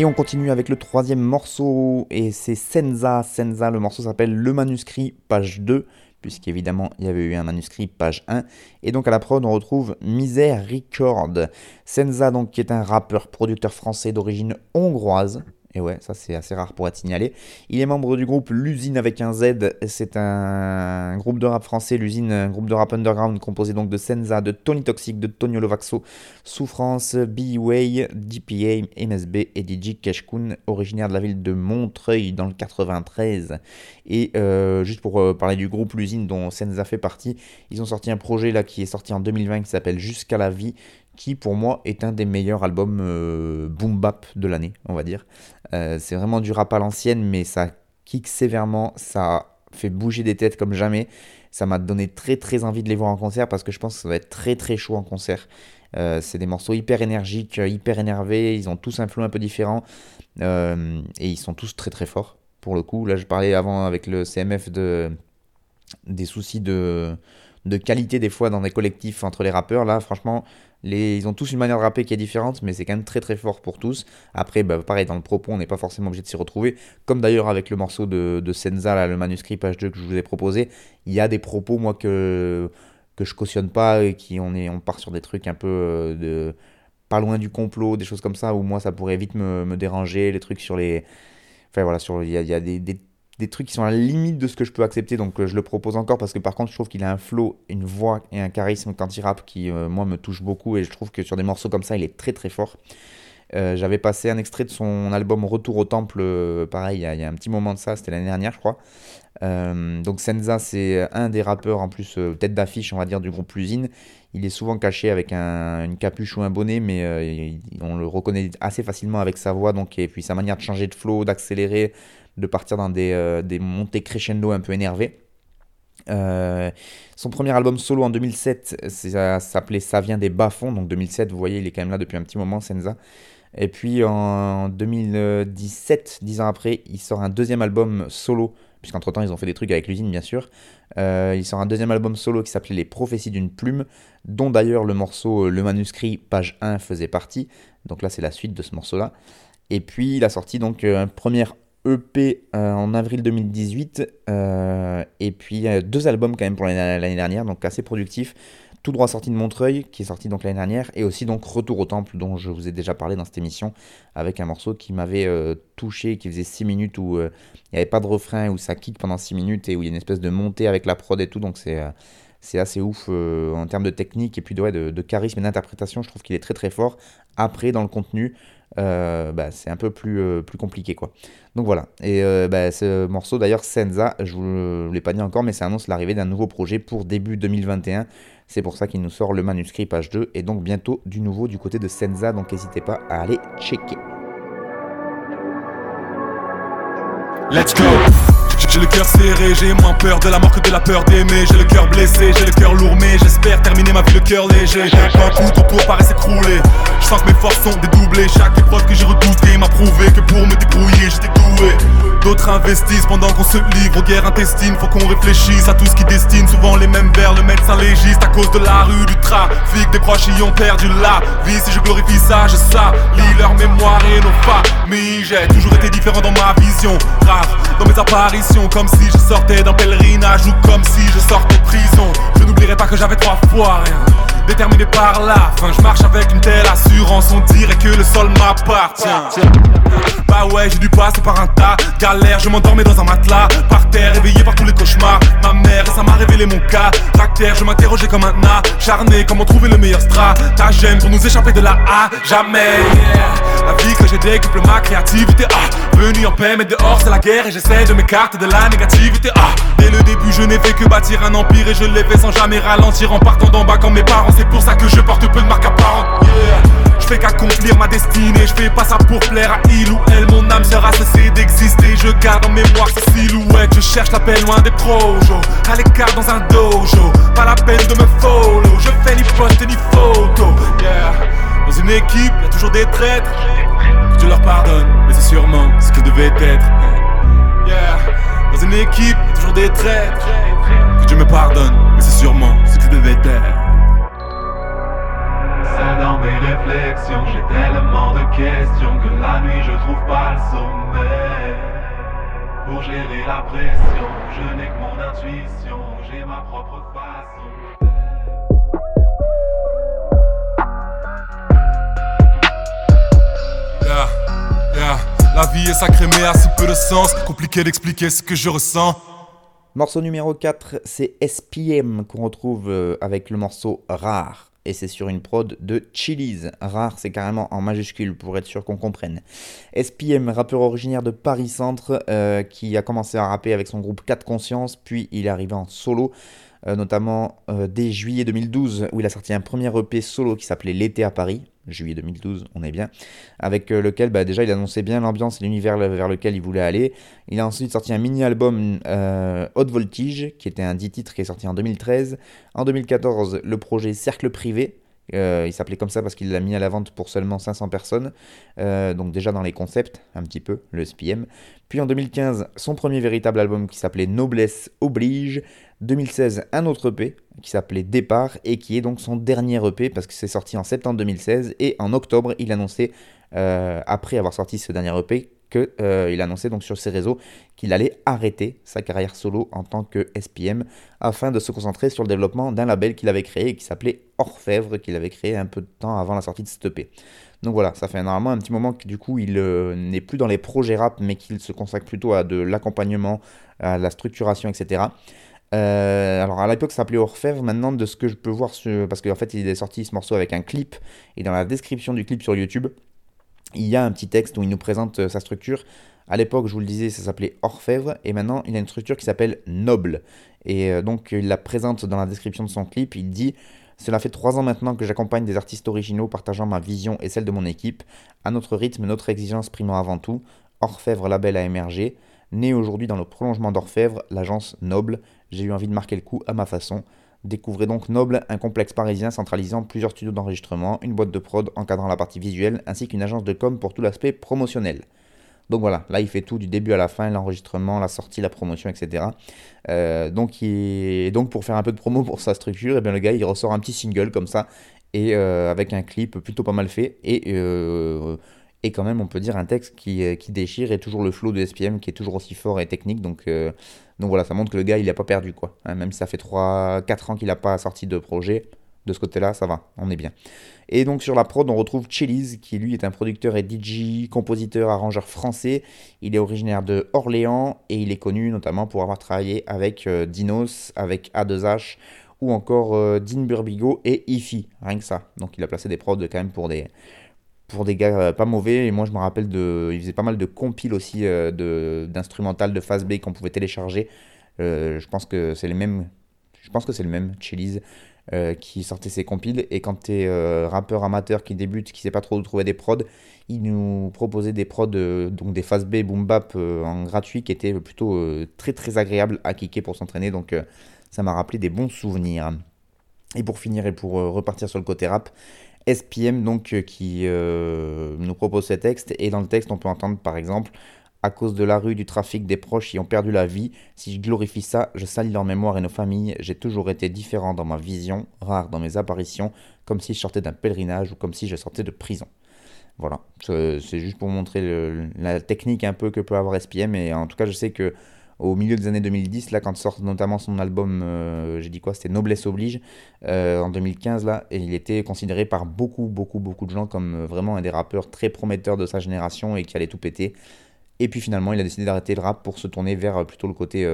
Et on continue avec le troisième morceau, et c'est Senza. Senza, le morceau s'appelle Le manuscrit, page 2, puisqu'évidemment il y avait eu un manuscrit, page 1. Et donc à la prod, on retrouve Misère Record. Senza, donc, qui est un rappeur, producteur français d'origine hongroise, et ouais, ça c'est assez rare pour être signalé. Il est membre du groupe L'Usine avec un Z. C'est un groupe de rap français, L'Usine, un groupe de rap underground composé donc de Senza, de Tony Toxic, de Tonio Lovaxo, Souffrance, B-Way, DPA, MSB et DJ Keshkun, originaire de la ville de Montreuil dans le 93. Et euh, juste pour euh, parler du groupe L'Usine dont Senza fait partie, ils ont sorti un projet là qui est sorti en 2020 qui s'appelle Jusqu'à la vie qui pour moi est un des meilleurs albums euh, boom bap de l'année, on va dire. Euh, c'est vraiment du rap à l'ancienne, mais ça kick sévèrement, ça fait bouger des têtes comme jamais. Ça m'a donné très très envie de les voir en concert parce que je pense que ça va être très très chaud en concert. Euh, c'est des morceaux hyper énergiques, hyper énervés, ils ont tous un flow un peu différent et ils sont tous très très forts pour le coup. Là, je parlais avant avec le CMF de des soucis de, de qualité des fois dans des collectifs entre les rappeurs. Là, franchement, ils ont tous une manière de rapper qui est différente, mais c'est quand même très très fort pour tous. Après, bah, pareil, dans le propos, on n'est pas forcément obligé de s'y retrouver. Comme d'ailleurs avec le morceau de, de Senza, là, le manuscrit page 2 que je vous ai proposé, il y a des propos, moi, que, que je cautionne pas et qui on, est, on part sur des trucs un peu euh, de pas loin du complot, des choses comme ça, où moi ça pourrait vite me, me déranger, les trucs sur les. Enfin voilà, il y a, y a des des trucs qui sont à la limite de ce que je peux accepter, donc je le propose encore parce que par contre je trouve qu'il a un flow, une voix et un charisme quand il rappe qui moi me touche beaucoup et je trouve que sur des morceaux comme ça il est très très fort. J'avais passé un extrait de son album Retour au Temple, pareil, il y, a, un petit moment de ça, c'était l'année dernière, je crois. donc Senza, c'est un des rappeurs en plus tête d'affiche, on va dire, du groupe Usine. Il est souvent caché avec un, une capuche ou un bonnet, mais euh, on le reconnaît assez facilement avec sa voix, donc, et puis sa manière de changer de flow, d'accélérer, de partir dans des, euh, des, montées crescendo un peu énervées. Euh, son premier album solo en 2007, ça s'appelait Ça vient des bas-fonds, donc 2007, vous voyez, il est quand même là depuis un petit moment, Senza. Et puis en 2017, dix ans après, il sort un deuxième album solo puisqu'entre temps ils ont fait des trucs avec l'usine bien sûr. Euh, il sort un deuxième album solo qui s'appelait Les Prophéties d'une plume, dont d'ailleurs le morceau Le manuscrit, page 1, faisait partie. Donc là c'est la suite de ce morceau-là. Et puis il a sorti donc un premier EP en avril 2018, et puis deux albums quand même pour l'année dernière, donc assez productif tout droit sorti de Montreuil, qui est sorti donc l'année dernière, et aussi donc Retour au Temple, dont je vous ai déjà parlé dans cette émission, avec un morceau qui m'avait euh, touché, qui faisait 6 minutes, où euh, il n'y avait pas de refrain, où ça kick pendant 6 minutes, et où il y a une espèce de montée avec la prod et tout, donc c'est... Euh, assez ouf en termes de technique et puis de, de, charisme et d'interprétation. Je trouve qu'il est très très fort. Après, dans le contenu, bah, c'est un peu plus, plus compliqué quoi. Donc voilà. Et bah, ce morceau d'ailleurs, Senza, je vous l'ai pas dit encore, mais ça annonce l'arrivée d'un nouveau projet pour début 2021. C'est pour ça qu'il nous sort le manuscrit page 2 et donc bientôt du nouveau du côté de Senza, donc n'hésitez pas à aller checker. Let's go j'ai le cœur serré, j'ai moins peur de la mort que de la peur d'aimer. J'ai le cœur blessé, j'ai le cœur lourd mais j'espère terminer ma vie le cœur léger. Un coup ton tour paraît s'écrouler Je sens que mes forces sont dédoublées. Chaque épreuve que j'ai redoutée m'a prouvé que pour me débrouiller j'étais doué. D'autres investissent pendant qu'on se livre aux guerres intestines. Faut qu'on réfléchisse à tout ce qui destine. Souvent les mêmes vers le médecin légiste À cause de la rue, du trafic. Des proches y ont perdu la vie. Si je glorifie ça, je salis leur mémoire et nos familles. J'ai toujours été différent dans ma vision. Rare dans mes apparitions Comme si je sortais d'un pèlerinage Ou comme si je sortais de prison. Je n'oublierai pas que j'avais trois fois rien Déterminé par la fin, je marche avec une telle assurance. On dirait que le sol m'appartient. Bah ouais, j'ai dû passer par un tas galère, je m'endormais dans un matelas Par terre, réveillé par tous les cauchemars. Ma mère, ça m'a révélé mon cas. Tractaire, je m'interrogeais comme un Charné, comment trouver le meilleur stratagème Pour nous échapper de la A, jamais. La vie que j'ai décuple ma créativité Ah, venu en paix, mais dehors c'est la guerre. Et j'essaie de m'écarter de la négativité. Ah, dès le début je n'ai fait que bâtir un empire Et je l'ai fait sans jamais ralentir En partant d'en bas comme mes parents C'est pour ça que je porte peu de marque apparente Je fais qu'accomplir ma destinée. Je fais pas ça pour plaire à il ou elle. Mon âme sera cessée d'exister. Je garde en mémoire sa silhouette Je cherche la paix loin des projos. À l'écart dans un dojo. Pas la peine de me follow. Je fais ni post ni photo. Yeah. Dans une équipe, y'a toujours des traîtres. Je leur pardonne, mais c'est sûrement ce que devait être. Yeah. Dans une équipe, y'a toujours des traîtres. Que Dieu me pardonne, mais c'est sûrement ce que devait être dans mes réflexions, j'ai tellement de questions que la nuit je trouve pas le sommeil. Pour gérer la pression, je n'ai que mon intuition, j'ai ma propre façon. Yeah, yeah. La vie est sacrée mais a si peu de sens, compliqué d'expliquer ce que je ressens. Morceau numéro 4, c'est SPM qu'on retrouve euh, avec le morceau Rare et c'est sur une prod de Chili's. Rare, c'est carrément en majuscule pour être sûr qu'on comprenne. SPM, rappeur originaire de Paris Centre, euh, qui a commencé à rapper avec son groupe 4 Conscience, puis il est arrivé en solo. Euh, notamment euh, dès juillet 2012 où il a sorti un premier EP solo qui s'appelait L'été à Paris, juillet 2012, on est bien, avec euh, lequel bah, déjà il annonçait bien l'ambiance et l'univers vers lequel il voulait aller. Il a ensuite sorti un mini-album Haute Voltige, qui était un 10 titres qui est sorti en 2013. En 2014, le projet Cercle Privé, il s'appelait comme ça parce qu'il l'a mis à la vente pour seulement 500 personnes, donc déjà dans les concepts, un petit peu, le SPM. Puis en 2015, son premier véritable album qui s'appelait Noblesse Oblige, 2016, un autre EP qui s'appelait Départ et qui est donc son dernier EP parce que c'est sorti en septembre 2016 et en octobre, il annonçait, euh, après avoir sorti ce dernier EP, qu'il euh, annonçait donc sur ses réseaux qu'il allait arrêter sa carrière solo en tant que SPM afin de se concentrer sur le développement d'un label qu'il avait créé qui s'appelait Orfèvre, qu'il avait créé un peu de temps avant la sortie de Stoppé. Donc voilà, ça fait normalement un petit moment que du coup il euh, n'est plus dans les projets rap, mais qu'il se consacre plutôt à de l'accompagnement, à la structuration, etc. Euh, alors à l'époque ça s'appelait Orfèvre, maintenant de ce que je peux voir, parce qu'en fait il est sorti ce morceau avec un clip, et dans la description du clip sur YouTube, il y a un petit texte où il nous présente euh, sa structure. À l'époque, je vous le disais, ça s'appelait Orfèvre, et maintenant il a une structure qui s'appelle Noble. Et euh, donc il la présente dans la description de son clip, il dit Cela fait trois ans maintenant que j'accompagne des artistes originaux partageant ma vision et celle de mon équipe. À notre rythme, notre exigence primant avant tout. Orfèvre Label a émergé. Né aujourd'hui dans le prolongement d'Orfèvre, l'agence Noble, j'ai eu envie de marquer le coup à ma façon. Découvrez donc Noble, un complexe parisien centralisant plusieurs studios d'enregistrement, une boîte de prod encadrant la partie visuelle, ainsi qu'une agence de com pour tout l'aspect promotionnel. Donc voilà, là il fait tout du début à la fin, l'enregistrement, la sortie, la promotion, etc. Euh, donc, il... donc pour faire un peu de promo pour sa structure, et eh bien le gars il ressort un petit single comme ça, et euh, avec un clip plutôt pas mal fait, et, euh, et quand même on peut dire un texte qui, déchire, et toujours le flow de SPM qui est toujours aussi fort et technique, donc voilà, ça montre que le gars, il n'a pas perdu, quoi. Hein, même si ça fait 3-4 ans qu'il n'a pas sorti de projet, de ce côté-là, ça va, on est bien. Et donc sur la prod, on retrouve Chili's, qui lui est un producteur et DJ, compositeur, arrangeur français. Il est originaire de Orléans et il est connu notamment pour avoir travaillé avec euh, Dinos, avec A2H ou encore euh, Dean Burbigo et Ify, rien que ça. Donc il a placé des prods quand même pour des, pour des gars euh, pas mauvais. Et moi, je me rappelle de. Il faisait pas mal de compiles aussi euh, de d'instrumental de phase B qu'on pouvait télécharger. Euh, je pense que c'est les mêmes. Je pense que c'est le même, Chili's, qui sortait ses compiles. Et quand tu es rappeur amateur qui débute, qui sait pas trop où trouver des prods, il nous proposait des prods, donc des phase B boom bap en gratuit qui étaient plutôt très très agréables à kicker pour s'entraîner. Donc ça m'a rappelé des bons souvenirs. Et pour finir et pour repartir sur le côté rap, SPM donc euh, qui euh, nous propose ce texte et dans le texte on peut entendre par exemple à cause de la rue, du trafic, des proches qui ont perdu la vie, si je glorifie ça, je salis leur mémoire et nos familles, j'ai toujours été différent dans ma vision, rare dans mes apparitions, comme si je sortais d'un pèlerinage ou comme si je sortais de prison. Voilà, c'est juste pour montrer la technique un peu que peut avoir SPM, et en tout cas je sais que au milieu des années 2010, là, quand sort notamment son album, euh, j'ai dit quoi, c'était Noblesse Oblige, euh, en 2015, là, il était considéré par beaucoup, beaucoup, beaucoup de gens comme euh, vraiment un des rappeurs très prometteurs de sa génération et qui allait tout péter. Et puis finalement, il a décidé d'arrêter le rap pour se tourner vers plutôt le côté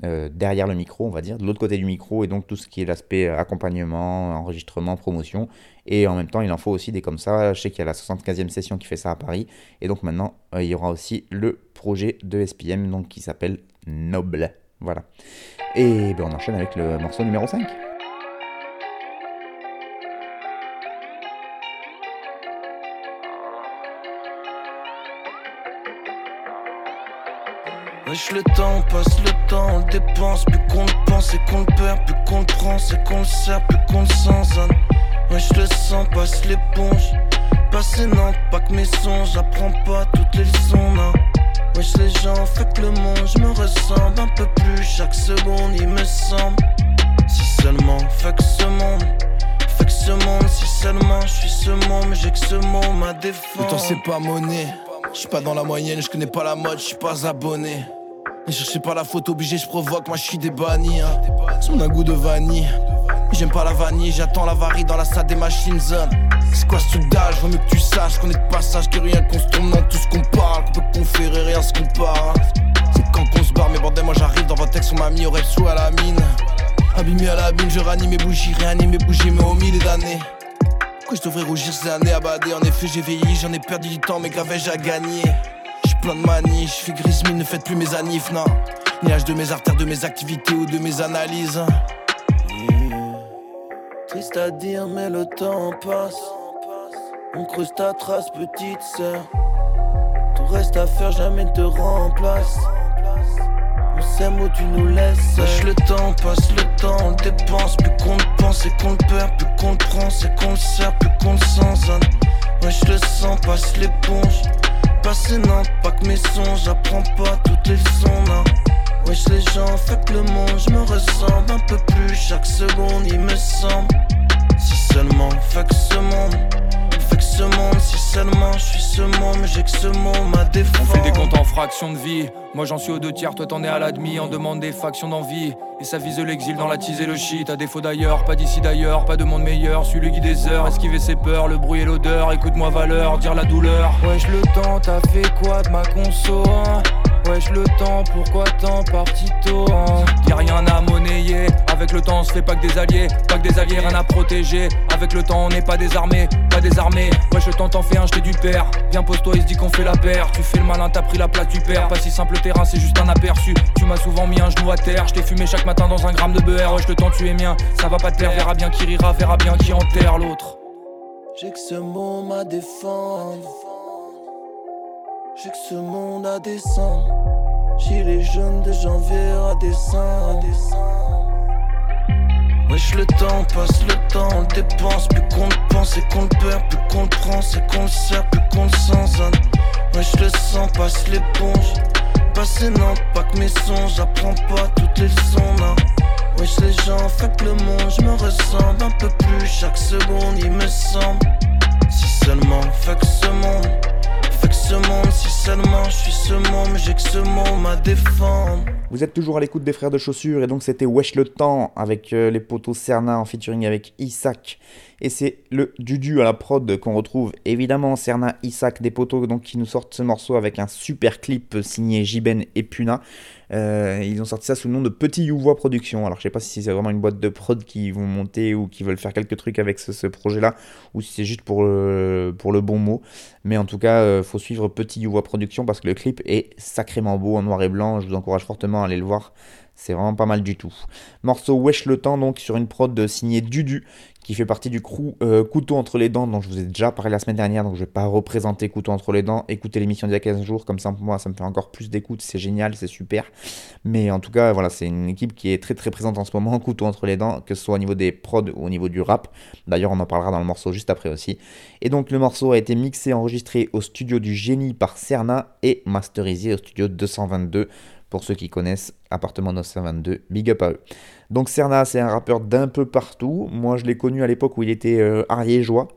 derrière le micro, on va dire, de l'autre côté du micro, et donc tout ce qui est l'aspect accompagnement, enregistrement, promotion. Et en même temps, il en faut aussi des comme ça. Je sais qu'il y a la 75e session qui fait ça à Paris. Et donc maintenant, il y aura aussi le projet de SPM donc, qui s'appelle Noble. Voilà. Et ben, on enchaîne avec le morceau numéro 5. Wesh le temps, passe le temps, on dépense, plus qu'on le pense et qu'on le perd, plus qu'on le prend, c'est qu'on le sert, plus qu'on le sent, Wesh le sens, passe l'éponge, passer Nantes, pas que mes songes, j'apprends pas toutes les leçons, non. Wesh les gens, que le monde, je me ressemble un peu plus chaque seconde, il me semble. Si seulement, que ce monde, que ce monde, si seulement je suis ce monde, j'ai que ce monde ma défense. Le temps c'est pas monnaie. Je suis pas dans la moyenne, je connais pas la mode, je suis pas abonné. Ne cherchez pas la faute obligée, je provoque, moi je suis des bannis. Hein. Un goût de vanille. J'aime pas la vanille, j'attends la varie dans la salle des machines zone. C'est quoi ce truc d'âge Vaut mieux que tu saches qu'on est de passage, que rien qu'on se tourne dans tout ce qu'on parle, qu'on peut conférer, rien se compare. C'est quand qu'on se barre, mais bordel, moi j'arrive dans votre texte, on m'a mis au rep sous à la mine. Abîmé à la bine, je ranime mes bougies, réanime mes bougies, mais au milieu d'années. Pourquoi je devrais rougir ces années abadées? En effet, j'ai vieilli, j'en ai perdu du temps, mais j'ai à gagner? J'suis plein de manie, j'fais gris mine, ne faites plus mes anifs, non. Ni de mes artères, de mes activités ou de mes analyses. Triste à dire, mais le temps passe. On creuse ta trace, petite sœur. Tout reste à faire, jamais ne te remplace. On s'aime où tu nous laisses. Lâche le temps, passe le temps, on dépense. Plus qu'on le pense et qu'on le perd, plus qu'on le prend, c'est qu'on le sert, plus qu'on le sent. Ouais, je le sens, passe l'éponge. Passer Nantes, pas que mes sons, j'apprends pas toutes les leçons, non. Wesh les gens, fait que le monde, je me ressemble un peu plus chaque seconde, il me semble. Si seulement, fait que ce monde, fait que ce monde si seulement je suis ce monde, mais j'ai que ce mot ma défense. On fait des comptes en fractions de vie. Moi j'en suis aux deux tiers, toi t'en es à l'admi. On demande des factions d'envie. Et ça vise l'exil dans la tise et le shit. À défaut d'ailleurs, pas d'ici d'ailleurs, pas de monde meilleur. Suis le guide des heures, esquiver ses peurs, le bruit et l'odeur. Écoute-moi valeur, dire la douleur. Wesh le temps, t'as fait quoi de ma conso hein? Wesh le temps, pourquoi tant parti tôt hein? Y'a rien à monnayer, avec le temps on se fait pas que des alliés, pas que des alliés, rien à protéger. Avec le temps on n'est pas désarmé, pas désarmé. Wesh le temps t'en fais un, j'étais du père. Viens pose-toi, il se dit qu'on fait la paire. Tu fais le malin, t'as pris la place du père. Pas si simple terrain, c'est juste un aperçu. Tu m'as souvent mis un genou à terre, je t'ai fumé chaque matin dans un gramme de beurre. Wesh le temps tu es mien, ça va pas te plaire, verra bien qui rira, verra bien qui enterre l'autre. J'ai que ce mot ma défense. J'ai que ce monde à descendre. J'ai les jeunes de janvier à décembre. Wesh le temps passe, le temps on dépense. Plus qu'on le pense et qu'on le perd. Plus qu'on le prend c'est qu'on le sert. Plus qu'on le zone Wesh le sang passe l'éponge. Passer non pas que mes songes. J'apprends pas toutes les leçons non Wesh les gens fait que le monde. Je me ressemble un peu plus. Chaque seconde il me semble. Si seulement que ce monde Vous êtes toujours à l'écoute des frères de chaussures et donc c'était Wesh le temps avec euh, les potos Cerna en featuring avec Isaac et c'est le Dudu à la prod qu'on retrouve évidemment Cerna, Isaac, des potos donc qui nous sortent ce morceau avec un super clip signé Jiben et Puna. Euh, ils ont sorti ça sous le nom de Petit Youvois Production. Alors je sais pas si c'est vraiment une boîte de prod qui vont monter ou qui veulent faire quelques trucs avec ce, projet-là ou si c'est juste pour le, bon mot. Mais en tout cas, euh, faut suivre Petit Youvois Production parce que le clip est sacrément beau en noir et blanc. Je vous encourage fortement à aller le voir. C'est vraiment pas mal du tout. Morceau Wesh le temps donc sur une prod signée Dudu qui fait partie du crew euh, Couteau entre les dents dont je vous ai déjà parlé la semaine dernière donc je vais pas représenter Couteau entre les dents. Écoutez l'émission d'il y a 15 jours comme ça pour moi ça me fait encore plus d'écoute, c'est génial, c'est super. Mais en tout cas voilà c'est une équipe qui est très très présente en ce moment, Couteau entre les dents, que ce soit au niveau des prods ou au niveau du rap. D'ailleurs on en parlera dans le morceau juste après aussi. Et donc le morceau a été mixé, enregistré au studio du génie par Cerna et masterisé au studio 222 pour ceux qui connaissent Appartement 922, big up à eux. Donc Cerna, c'est un rappeur d'un peu partout. Moi, je l'ai connu à l'époque où il était euh, ariégeois.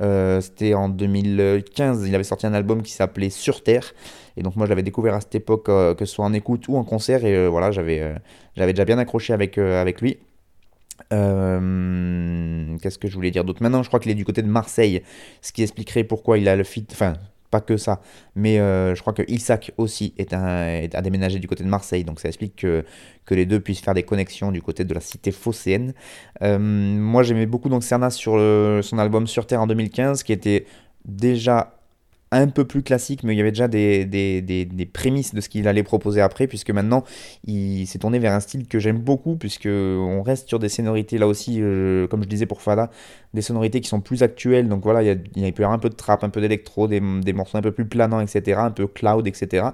Euh, c'était en 2015, il avait sorti un album qui s'appelait Sur Terre. Et donc moi, je l'avais découvert à cette époque, euh, que ce soit en écoute ou en concert. Et voilà, j'avais déjà bien accroché avec, avec lui. Qu'est-ce que je voulais dire d'autre? Maintenant, je crois qu'il est du côté de Marseille, ce qui expliquerait pourquoi il a le fit, enfin pas que ça, mais euh, je crois que Isaac aussi est, un, est déménagé du côté de Marseille, donc ça explique que, les deux puissent faire des connexions du côté de la cité phocéenne. Euh, moi j'aimais beaucoup donc Cerna sur son album Sur Terre en 2015, qui était déjà un peu plus classique, mais il y avait déjà des, prémices de ce qu'il allait proposer après, puisque maintenant il s'est tourné vers un style que j'aime beaucoup, puisque on reste sur des sonorités là aussi, euh, comme je disais pour Fada, des sonorités qui sont plus actuelles. Donc voilà, il, y a, il peut y avoir un peu de trap, un peu d'électro, des morceaux un peu plus planants, etc., un peu cloud, etc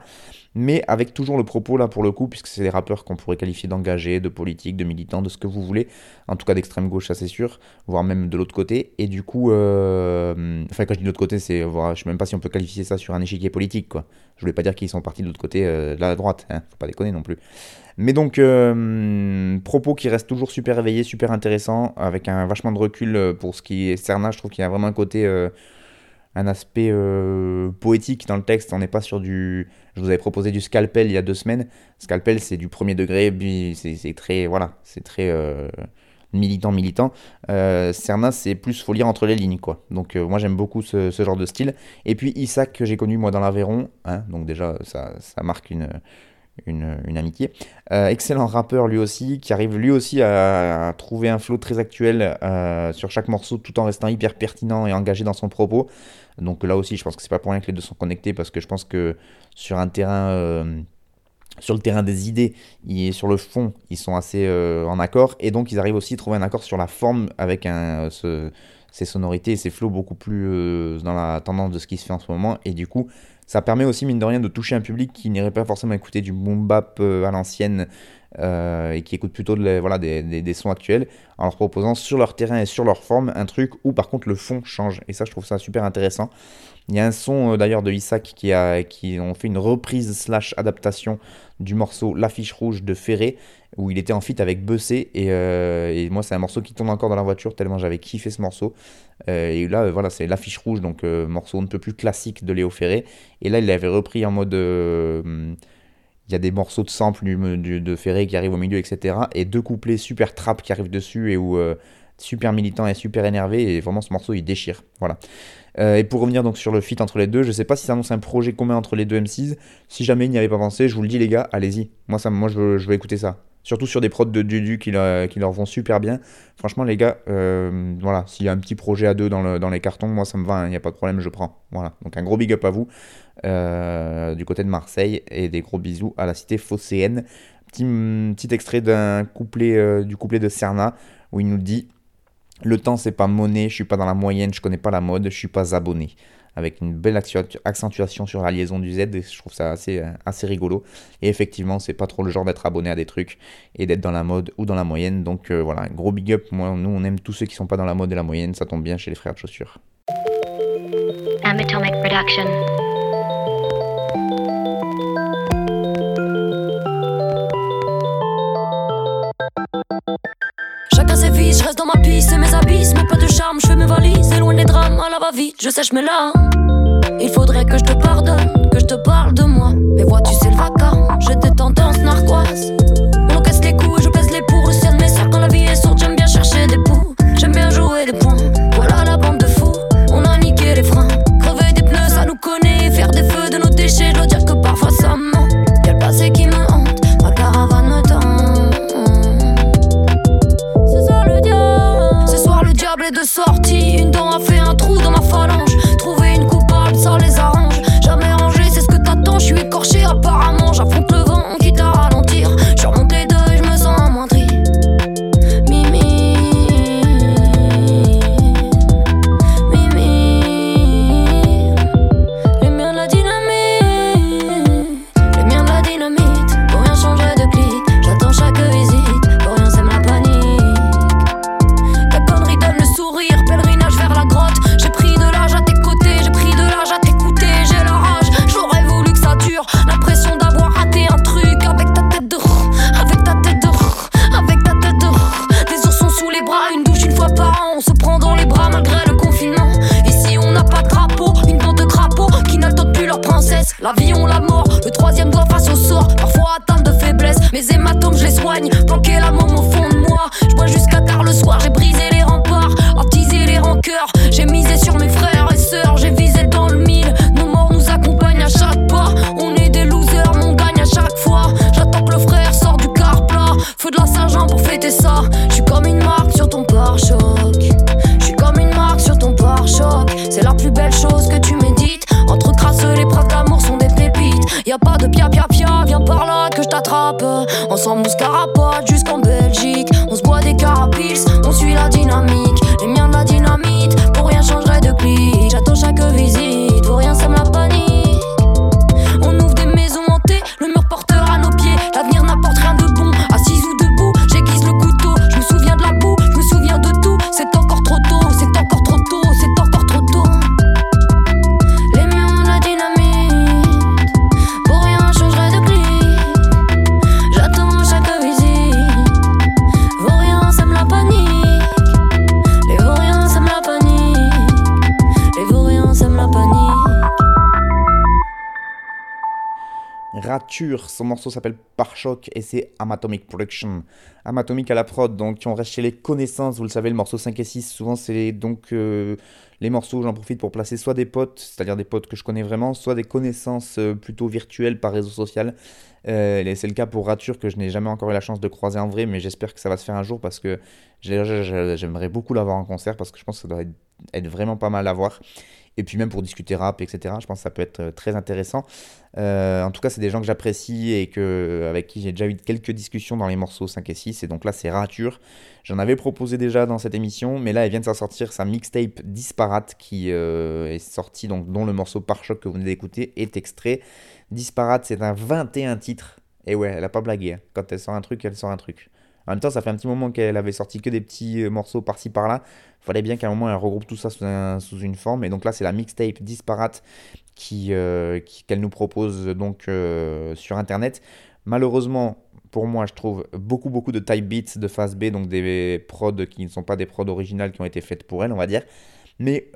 mais avec toujours le propos là pour le coup, puisque c'est des rappeurs qu'on pourrait qualifier d'engagés, de politiques, de militants, de ce que vous voulez, en tout cas d'extrême gauche, ça c'est sûr, voire même de l'autre côté. Et du coup, euh... enfin quand je dis de l'autre côté, c'est, je sais même pas si on peut qualifier ça sur un échiquier politique, quoi. Je voulais pas dire qu'ils sont partis de l'autre côté euh, de la droite, hein, faut pas déconner non plus. Mais donc, euh, propos qui restent toujours super éveillés, super intéressants, avec un vachement de recul euh, pour ce qui est Cerna, je trouve qu'il y a vraiment un côté un aspect euh, poétique dans le texte. On n'est pas sur du. Je vous avais proposé du scalpel il y a deux semaines. Scalpel, c'est du premier degré, c'est très. Voilà, c'est très. Euh, militant, militant. Euh, Cerna, c'est plus faut lire entre les lignes, quoi. Donc, euh, moi, j'aime beaucoup ce, genre de style. Et puis, Isaac, que j'ai connu, moi, dans l'Aveyron. Hein, donc, déjà, ça, ça marque une, une, amitié. Euh, excellent rappeur lui aussi, qui arrive lui aussi à, trouver un flow très actuel euh, sur chaque morceau tout en restant hyper pertinent et engagé dans son propos. Donc là aussi, je pense que c'est pas pour rien que les deux sont connectés parce que je pense que sur un terrain. Euh, sur le terrain des idées et sur le fond, ils sont assez en accord et donc ils arrivent aussi à trouver un accord sur la forme avec un, ces sonorités et ces flows beaucoup plus dans la tendance de ce qui se fait en ce moment et du coup ça permet aussi, mine de rien, de toucher un public qui n'irait pas forcément écouter du boom bap euh, à l'ancienne euh, et qui écoutent plutôt de voilà, des, des, sons actuels en leur proposant sur leur terrain et sur leur forme un truc où par contre le fond change. Et ça, je trouve ça super intéressant. Il y a un son euh, d'ailleurs de Isaac qui, a, qui ont fait une reprise slash adaptation du morceau L'affiche rouge de Ferré où il était en feat avec Bessé et, euh, moi c'est un morceau qui tourne encore dans la voiture tellement j'avais kiffé ce morceau et là voilà c'est L'affiche rouge donc morceau un peu plus classique de Léo Ferré et là il l'avait repris en mode il y a des morceaux de sample de Ferré qui arrivent au milieu, etc. Et deux couplets super trap qui arrivent dessus et où euh, super militant et super énervé. Et vraiment, ce morceau, il déchire. Voilà. Euh, et pour revenir donc sur le feat entre les deux, je sais pas si ça annonce un projet commun entre les deux MCs. Si jamais il n'y avait pas pensé, je vous le dis, les gars, allez-y. Moi, ça, moi je, veux, je veux écouter ça. Surtout sur des prods de Dudu qui, leur vont super bien. Franchement, les gars, euh, voilà, s'il y a un petit projet à deux dans, le, dans les cartons, moi ça me va, il hein, n'y a pas de problème, je prends. Voilà, donc un gros big up à vous euh, du côté de Marseille et des gros bisous à la cité phocéenne. Petit, petit extrait d'un couplet, du couplet de Cerna où il nous dit Le temps c'est pas monnaie, je suis pas dans la moyenne, je connais pas la mode, je suis pas abonné avec une belle accentuation sur la liaison du Z, je trouve ça assez, euh, assez rigolo. Et effectivement, c'est pas trop le genre d'être abonné à des trucs et d'être dans la mode ou dans la moyenne. Donc euh, voilà, gros big up. Moi, nous, on aime tous ceux qui sont pas dans la mode et la moyenne, ça tombe bien chez les frères de chaussures. Je reste dans ma piste, mes abysses, mais pas de charme, je fais mes valises, loin des drames, à la va-vite, je sèche mes larmes. Il faudrait que je te pardonne, que je te parle de moi. Mais vois-tu, c'est le vacarme, j'ai des tendances narquoises. Son morceau s'appelle Pare-choc et c'est Amatomic Production. Amatomic à la prod, donc on reste chez les connaissances, vous le savez, le morceau 5 et 6, souvent c'est donc euh, les morceaux, j'en profite pour placer soit des potes, c'est-à-dire des potes que je connais vraiment, soit des connaissances euh, plutôt virtuelles par réseau social. Euh, c'est le cas pour Rature que je n'ai jamais encore eu la chance de croiser en vrai, mais j'espère que ça va se faire un jour parce que j'ai- j'ai- j'aimerais beaucoup l'avoir en concert parce que je pense que ça doit être vraiment pas mal à voir. Et puis même pour discuter rap, etc. Je pense que ça peut être euh, très intéressant. Euh, en tout cas, c'est des gens que j'apprécie et que, avec qui j'ai déjà eu quelques discussions dans les morceaux 5 et 6. Et donc là, c'est Rature. J'en avais proposé déjà dans cette émission, mais là, elle vient de s'en sortir sa mixtape Disparate qui euh, est sortie, donc, dont le morceau Par choc que vous venez d'écouter est extrait. Disparate, c'est un 21 titres. Et ouais, elle a pas blagué. hein. Quand elle sort un truc, elle sort un truc. En même temps, ça fait un petit moment qu'elle avait sorti que des petits euh, morceaux par-ci par-là. Fallait bien qu'à un moment elle regroupe tout ça sous, un- sous une forme. Et donc là, c'est la mixtape disparate euh, qu'elle nous propose donc euh, sur internet. Malheureusement, pour moi, je trouve beaucoup beaucoup de type beats de phase B, donc des prods qui ne sont pas des prods originales qui ont été faites pour elle, on va dire. Mais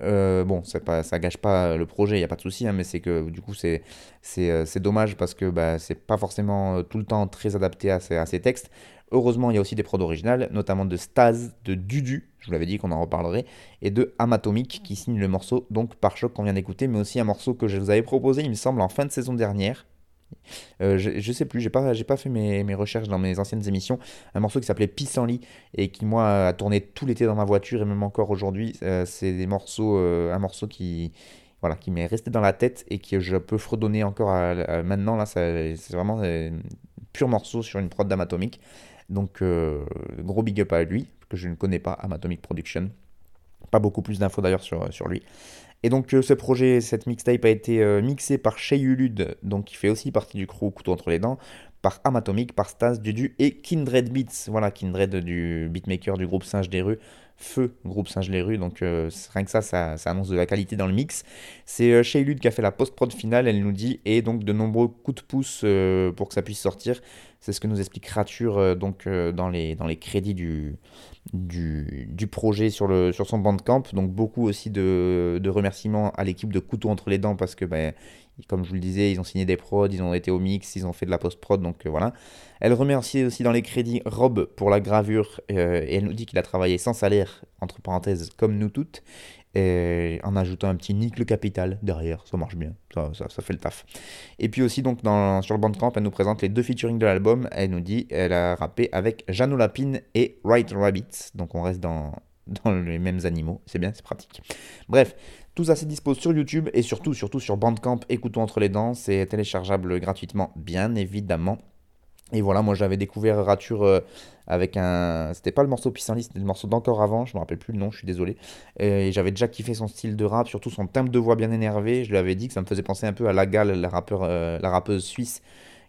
bon, ça gâche pas le projet, il n'y a pas de souci, hein, mais c'est que du coup, c'est, c'est, dommage parce que bah, c'est pas forcément tout le temps très adapté à à ces textes. Heureusement, il y a aussi des prods originales, notamment de Staz, de Dudu, je vous l'avais dit qu'on en reparlerait, et de Amatomic qui signe le morceau donc par choc qu'on vient d'écouter, mais aussi un morceau que je vous avais proposé, il me semble, en fin de saison dernière. Euh, je, je sais plus, j'ai pas, pas fait mes, recherches dans mes anciennes émissions. Un morceau qui s'appelait Pissenlit et qui, moi, a tourné tout l'été dans ma voiture et même encore aujourd'hui. Euh, c'est des morceaux, euh, un morceau qui, voilà, qui m'est resté dans la tête et que je peux fredonner encore à- maintenant. C'est vraiment un pur morceau sur une prod d'Amatomic. Donc, euh, gros big up à lui, que je ne connais pas, Amatomic Production. Pas beaucoup plus d'infos d'ailleurs sur, lui. Et donc euh, ce projet, cette mixtape a été euh, mixé par Ulud, donc qui fait aussi partie du crew Couteau entre les dents, par Amatomic, par Stas, Dudu et Kindred Beats. Voilà, Kindred du beatmaker du groupe Singe des rues, Feu, groupe Singe les rues. Donc euh, rien que ça, ça, ça annonce de la qualité dans le mix. C'est euh, Shay Ulud qui a fait la post-prod finale, elle nous dit, et donc de nombreux coups de pouce euh, pour que ça puisse sortir. C'est ce que nous explique Rature euh, donc, dans, les, dans les crédits du, du, du projet sur, le, sur son bandcamp. Donc beaucoup aussi de, de remerciements à l'équipe de Couteau entre les dents parce que, ben, comme je vous le disais, ils ont signé des prods, ils ont été au mix, ils ont fait de la post-prod, donc euh, voilà. Elle remercie aussi dans les crédits Rob pour la gravure euh, et elle nous dit qu'il a travaillé sans salaire, entre parenthèses, comme nous toutes. Et en ajoutant un petit nique le capital derrière, ça marche bien, ça, ça, ça fait le taf. Et puis aussi donc dans, sur le bandcamp, elle nous présente les deux featuring de l'album. Elle nous dit elle a rappé avec Jeannot Lapine et Right Rabbit. Donc on reste dans, dans les mêmes animaux, c'est bien, c'est pratique. Bref, tout ça c'est dispo sur YouTube et surtout, surtout sur Bandcamp, écoutons entre les dents, c'est téléchargeable gratuitement, bien évidemment. Et voilà, moi j'avais découvert Rature euh, avec un. C'était pas le morceau Pissenlit, c'était le morceau d'encore avant, je me rappelle plus le nom, je suis désolé. Et j'avais déjà kiffé son style de rap, surtout son timbre de voix bien énervé. Je lui avais dit que ça me faisait penser un peu à Lagal, la, rappeur, euh, la rappeuse suisse,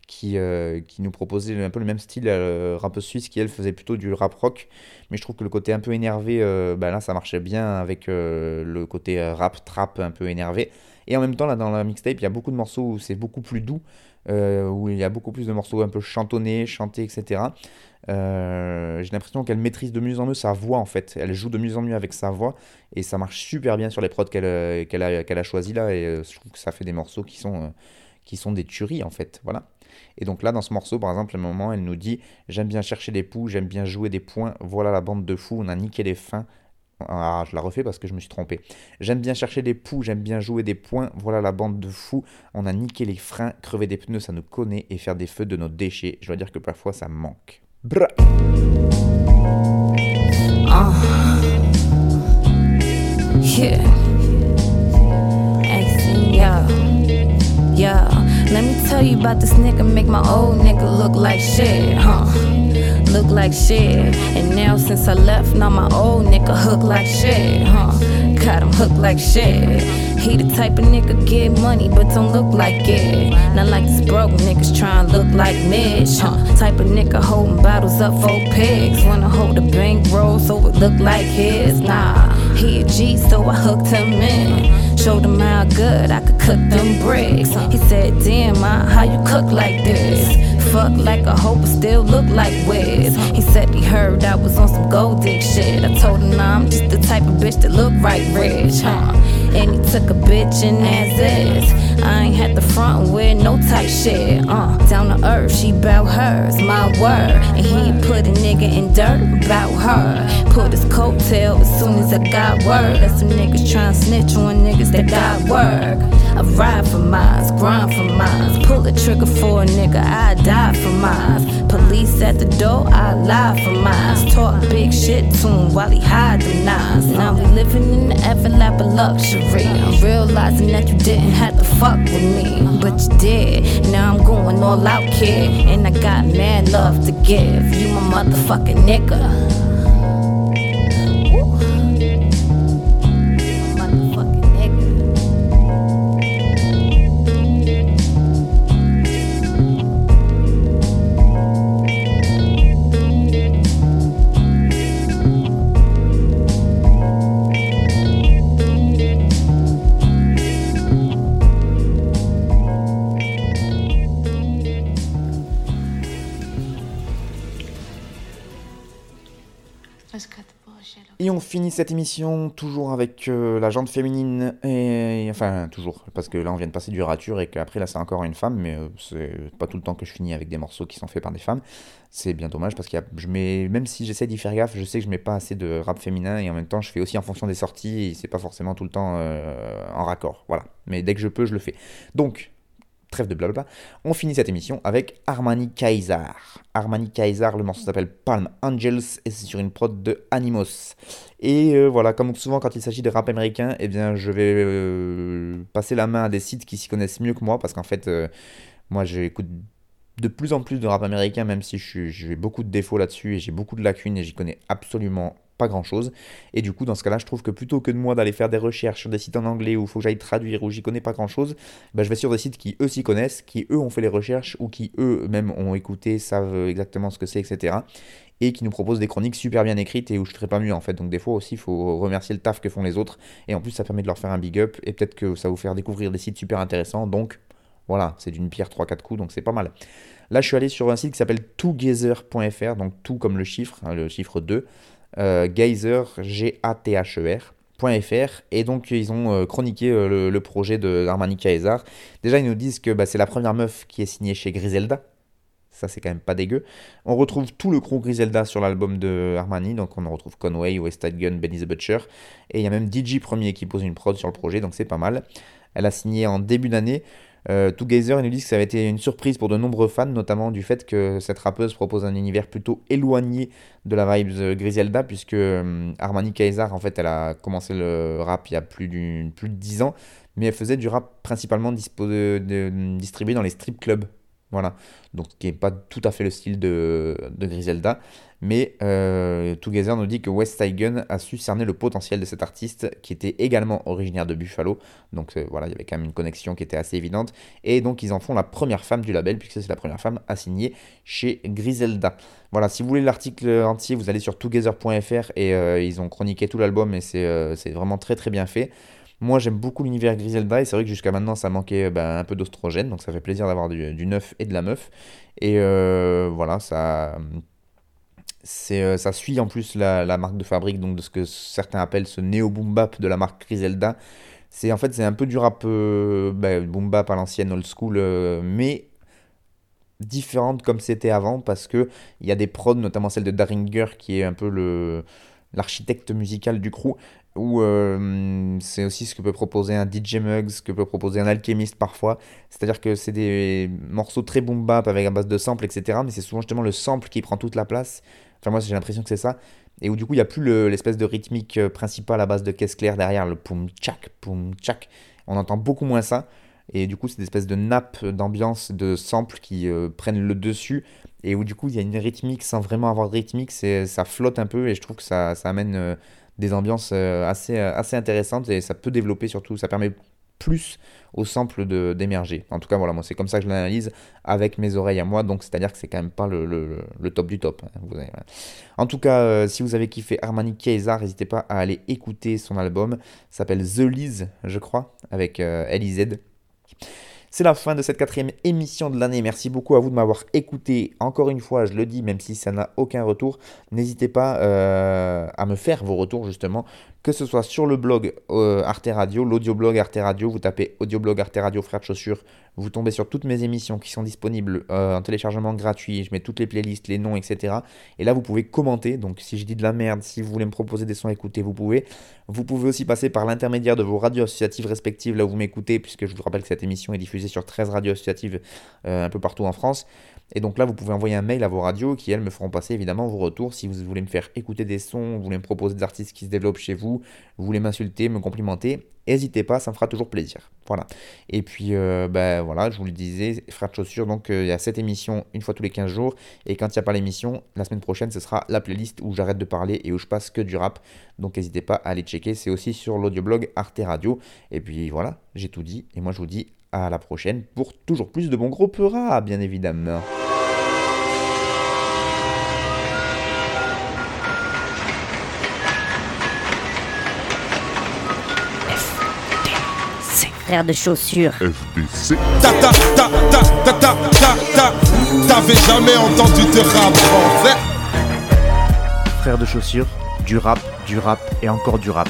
qui, euh, qui nous proposait un peu le même style, euh, rappeuse suisse qui elle faisait plutôt du rap rock. Mais je trouve que le côté un peu énervé, euh, bah là ça marchait bien avec euh, le côté rap, trap un peu énervé. Et en même temps, là dans la mixtape, il y a beaucoup de morceaux où c'est beaucoup plus doux où il y a beaucoup plus de morceaux un peu chantonnés, chantés, etc. J'ai l'impression qu'elle maîtrise de mieux en mieux sa voix en fait. Elle joue de mieux en mieux avec sa voix et ça marche super bien sur les prods qu'elle qu'elle a, qu'elle a choisi là. Et je trouve que ça fait des morceaux qui sont, qui sont des tueries en fait. Voilà. Et donc là, dans ce morceau, par exemple, à un moment, elle nous dit J'aime bien chercher des poux, j'aime bien jouer des points, voilà la bande de fous, on a niqué les fins. Ah, je la refais parce que je me suis trompé. J'aime bien chercher des poux, j'aime bien jouer des points, voilà la bande de fous. On a niqué les freins, crever des pneus, ça nous connaît, et faire des feux de nos déchets. Je dois dire que parfois ça manque. You about this nigga, make my old nigga look like shit, huh? Look like shit. And now since I left, now my old nigga hook like shit, huh? Got him hooked like shit. He the type of nigga get money, but don't look like it. Not like this broke niggas trying to look like Mitch, huh? Type of nigga holding bottles up for pigs. Wanna hold a bankroll so it look like his. Nah, he a G, so I hooked him in. Showed him how good I could cook them bricks. He said, Damn, ma, how you cook like this? Fuck like a hoe, but still look like Wiz. He said he heard I was on some gold dick shit. I told him, nah, I'm just the type of bitch that look right rich, huh? And he took a bitch and as is. I ain't had the front with no tight shit, uh. Down to earth, she bout hers, my word. And he put a nigga in dirt about her. Put his coattail as soon as I got word. That some niggas tryna snitch on niggas that got work. I ride for mines, grind for mines. Pull the trigger for a nigga, I die for mines. Police at the door, I lie for mines. Talk big shit to him while he hide the nines. Now we living in the everlap of luxury. I'm realizing that you didn't have to fuck with me, but you did. Now I'm going all out, kid. And I got mad love to give. You my motherfucking nigga. Et on finit cette émission toujours avec euh, la jante féminine, et enfin toujours, parce que là on vient de passer du rature et qu'après là c'est encore une femme, mais euh, c'est pas tout le temps que je finis avec des morceaux qui sont faits par des femmes. C'est bien dommage parce que je mets, même si j'essaie d'y faire gaffe, je sais que je mets pas assez de rap féminin et en même temps je fais aussi en fonction des sorties et c'est pas forcément tout le temps euh, en raccord. Voilà. Mais dès que je peux, je le fais. Donc, trêve de blabla, on finit cette émission avec Armani Kaiser. Armani Kaiser, le morceau s'appelle Palm Angels et c'est sur une prod de Animos. Et euh, voilà, comme souvent quand il s'agit de rap américain, eh bien je vais euh, passer la main à des sites qui s'y connaissent mieux que moi parce qu'en fait, euh, moi j'écoute de plus en plus de rap américain, même si j'ai beaucoup de défauts là-dessus et j'ai beaucoup de lacunes et j'y connais absolument pas grand chose. Et du coup, dans ce cas-là, je trouve que plutôt que de moi d'aller faire des recherches sur des sites en anglais où il faut que j'aille traduire, où j'y connais pas grand chose, bah, je vais sur des sites qui eux s'y connaissent, qui eux ont fait les recherches ou qui eux-mêmes ont écouté, savent exactement ce que c'est, etc. Et qui nous proposent des chroniques super bien écrites et où je ferais pas mieux en fait. Donc des fois aussi, il faut remercier le taf que font les autres. Et en plus, ça permet de leur faire un big up et peut-être que ça va vous faire découvrir des sites super intéressants. Donc voilà, c'est d'une pierre 3-4 coups, donc c'est pas mal. Là, je suis allé sur un site qui s'appelle together.fr, donc tout comme le chiffre, hein, le chiffre 2 euh, Geyser, G-A-T-H-E-R. et donc ils ont euh, chroniqué euh, le, projet de Armani Kaiser. Déjà ils nous disent que bah, c'est la première meuf qui est signée chez Griselda. Ça c'est quand même pas dégueu. On retrouve tout le crew Griselda sur l'album de Armani, donc on retrouve Conway, West Side Gun, Benny the Butcher, et il y a même DJ Premier qui pose une prod sur le projet, donc c'est pas mal. Elle a signé en début d'année. Euh, Together nous dit que ça avait été une surprise pour de nombreux fans, notamment du fait que cette rappeuse propose un univers plutôt éloigné de la vibe Griselda, puisque euh, Armani Kaiser, en fait, elle a commencé le rap il y a plus, plus de 10 ans, mais elle faisait du rap principalement distribué dans les strip clubs. Voilà, donc qui n'est pas tout à fait le style de, Griselda. Mais euh, Together nous dit que West a su cerner le potentiel de cet artiste qui était également originaire de Buffalo. Donc euh, voilà, il y avait quand même une connexion qui était assez évidente. Et donc ils en font la première femme du label, puisque c'est la première femme à signer chez Griselda. Voilà, si vous voulez l'article entier, vous allez sur together.fr et euh, ils ont chroniqué tout l'album et c'est vraiment très très bien fait. Moi j'aime beaucoup l'univers Griselda et c'est vrai que jusqu'à maintenant ça manquait ben, un peu d'ostrogène, donc ça fait plaisir d'avoir du, du, neuf et de la meuf. Et voilà, ça c'est, euh, ça suit en plus la, marque de fabrique donc de ce que certains appellent ce néo boom bap de la marque Griselda. C'est en fait c'est un peu du rap euh, bah, boom bap à l'ancienne old school, euh, mais différente comme c'était avant parce que il y a des prods, notamment celle de Daringer qui est un peu le l'architecte musical du crew, où c'est aussi ce que peut proposer un DJ Muggs, ce que peut proposer un alchimiste parfois. C'est-à-dire que c'est des morceaux très boom bap avec un base de sample, etc. Mais c'est souvent justement le sample qui prend toute la place. Enfin, moi, j'ai l'impression que c'est ça. Et où du coup, il n'y a plus l'espèce de rythmique euh, principale à base de caisse claire derrière, le poum tchak, poum tchak. On entend beaucoup moins ça. Et du coup, c'est des espèces de nappes d'ambiance, de samples qui euh, prennent le dessus. Et où du coup, il y a une rythmique sans vraiment avoir de rythmique. Ça flotte un peu et je trouve que ça, ça amène euh, des ambiances assez, assez intéressantes et ça peut développer surtout. Ça permet plus au sample d'émerger. En tout cas, voilà, moi c'est comme ça que je l'analyse avec mes oreilles à moi, donc c'est-à-dire que c'est quand même pas le, le, top du top. Hein, En tout cas, euh, si vous avez kiffé Armani Kaiser, n'hésitez pas à aller écouter son album. s'appelle The Liz, je crois, avec euh, L-I-Z. C'est la fin de cette quatrième émission de l'année. Merci beaucoup à vous de m'avoir écouté. Encore une fois, je le dis, même si ça n'a aucun retour, n'hésitez pas euh, à me faire vos retours justement que ce soit sur le blog euh, Arte Radio, l'audioblog Arte Radio, vous tapez audioblog Arte Radio Frères de Chaussures, vous tombez sur toutes mes émissions qui sont disponibles euh, en téléchargement gratuit, je mets toutes les playlists, les noms, etc. Et là, vous pouvez commenter, donc si je dis de la merde, si vous voulez me proposer des sons à écouter, vous pouvez. Vous pouvez aussi passer par l'intermédiaire de vos radios associatives respectives, là où vous m'écoutez, puisque je vous rappelle que cette émission est diffusée sur 13 radios associatives euh, un peu partout en France. Et donc là, vous pouvez envoyer un mail à vos radios qui, elles, me feront passer évidemment vos retours. Si vous voulez me faire écouter des sons, vous voulez me proposer des artistes qui se développent chez vous, vous voulez m'insulter, me complimenter, n'hésitez pas, ça me fera toujours plaisir. Voilà. Et puis, euh, ben voilà, je vous le disais, frère de chaussures, donc euh, il y a cette émission une fois tous les 15 jours. Et quand il n'y a pas l'émission, la semaine prochaine, ce sera la playlist où j'arrête de parler et où je passe que du rap. Donc n'hésitez pas à aller checker. C'est aussi sur l'audioblog Arte Radio. Et puis voilà, j'ai tout dit. Et moi, je vous dis à la prochaine pour toujours plus de bons gros rap, bien évidemment. frère de chaussures. FBC. Ta ta ta ta ta ta ta ta. T'avais jamais entendu te rap français Frère de chaussures, Du rap, du rap et encore du rap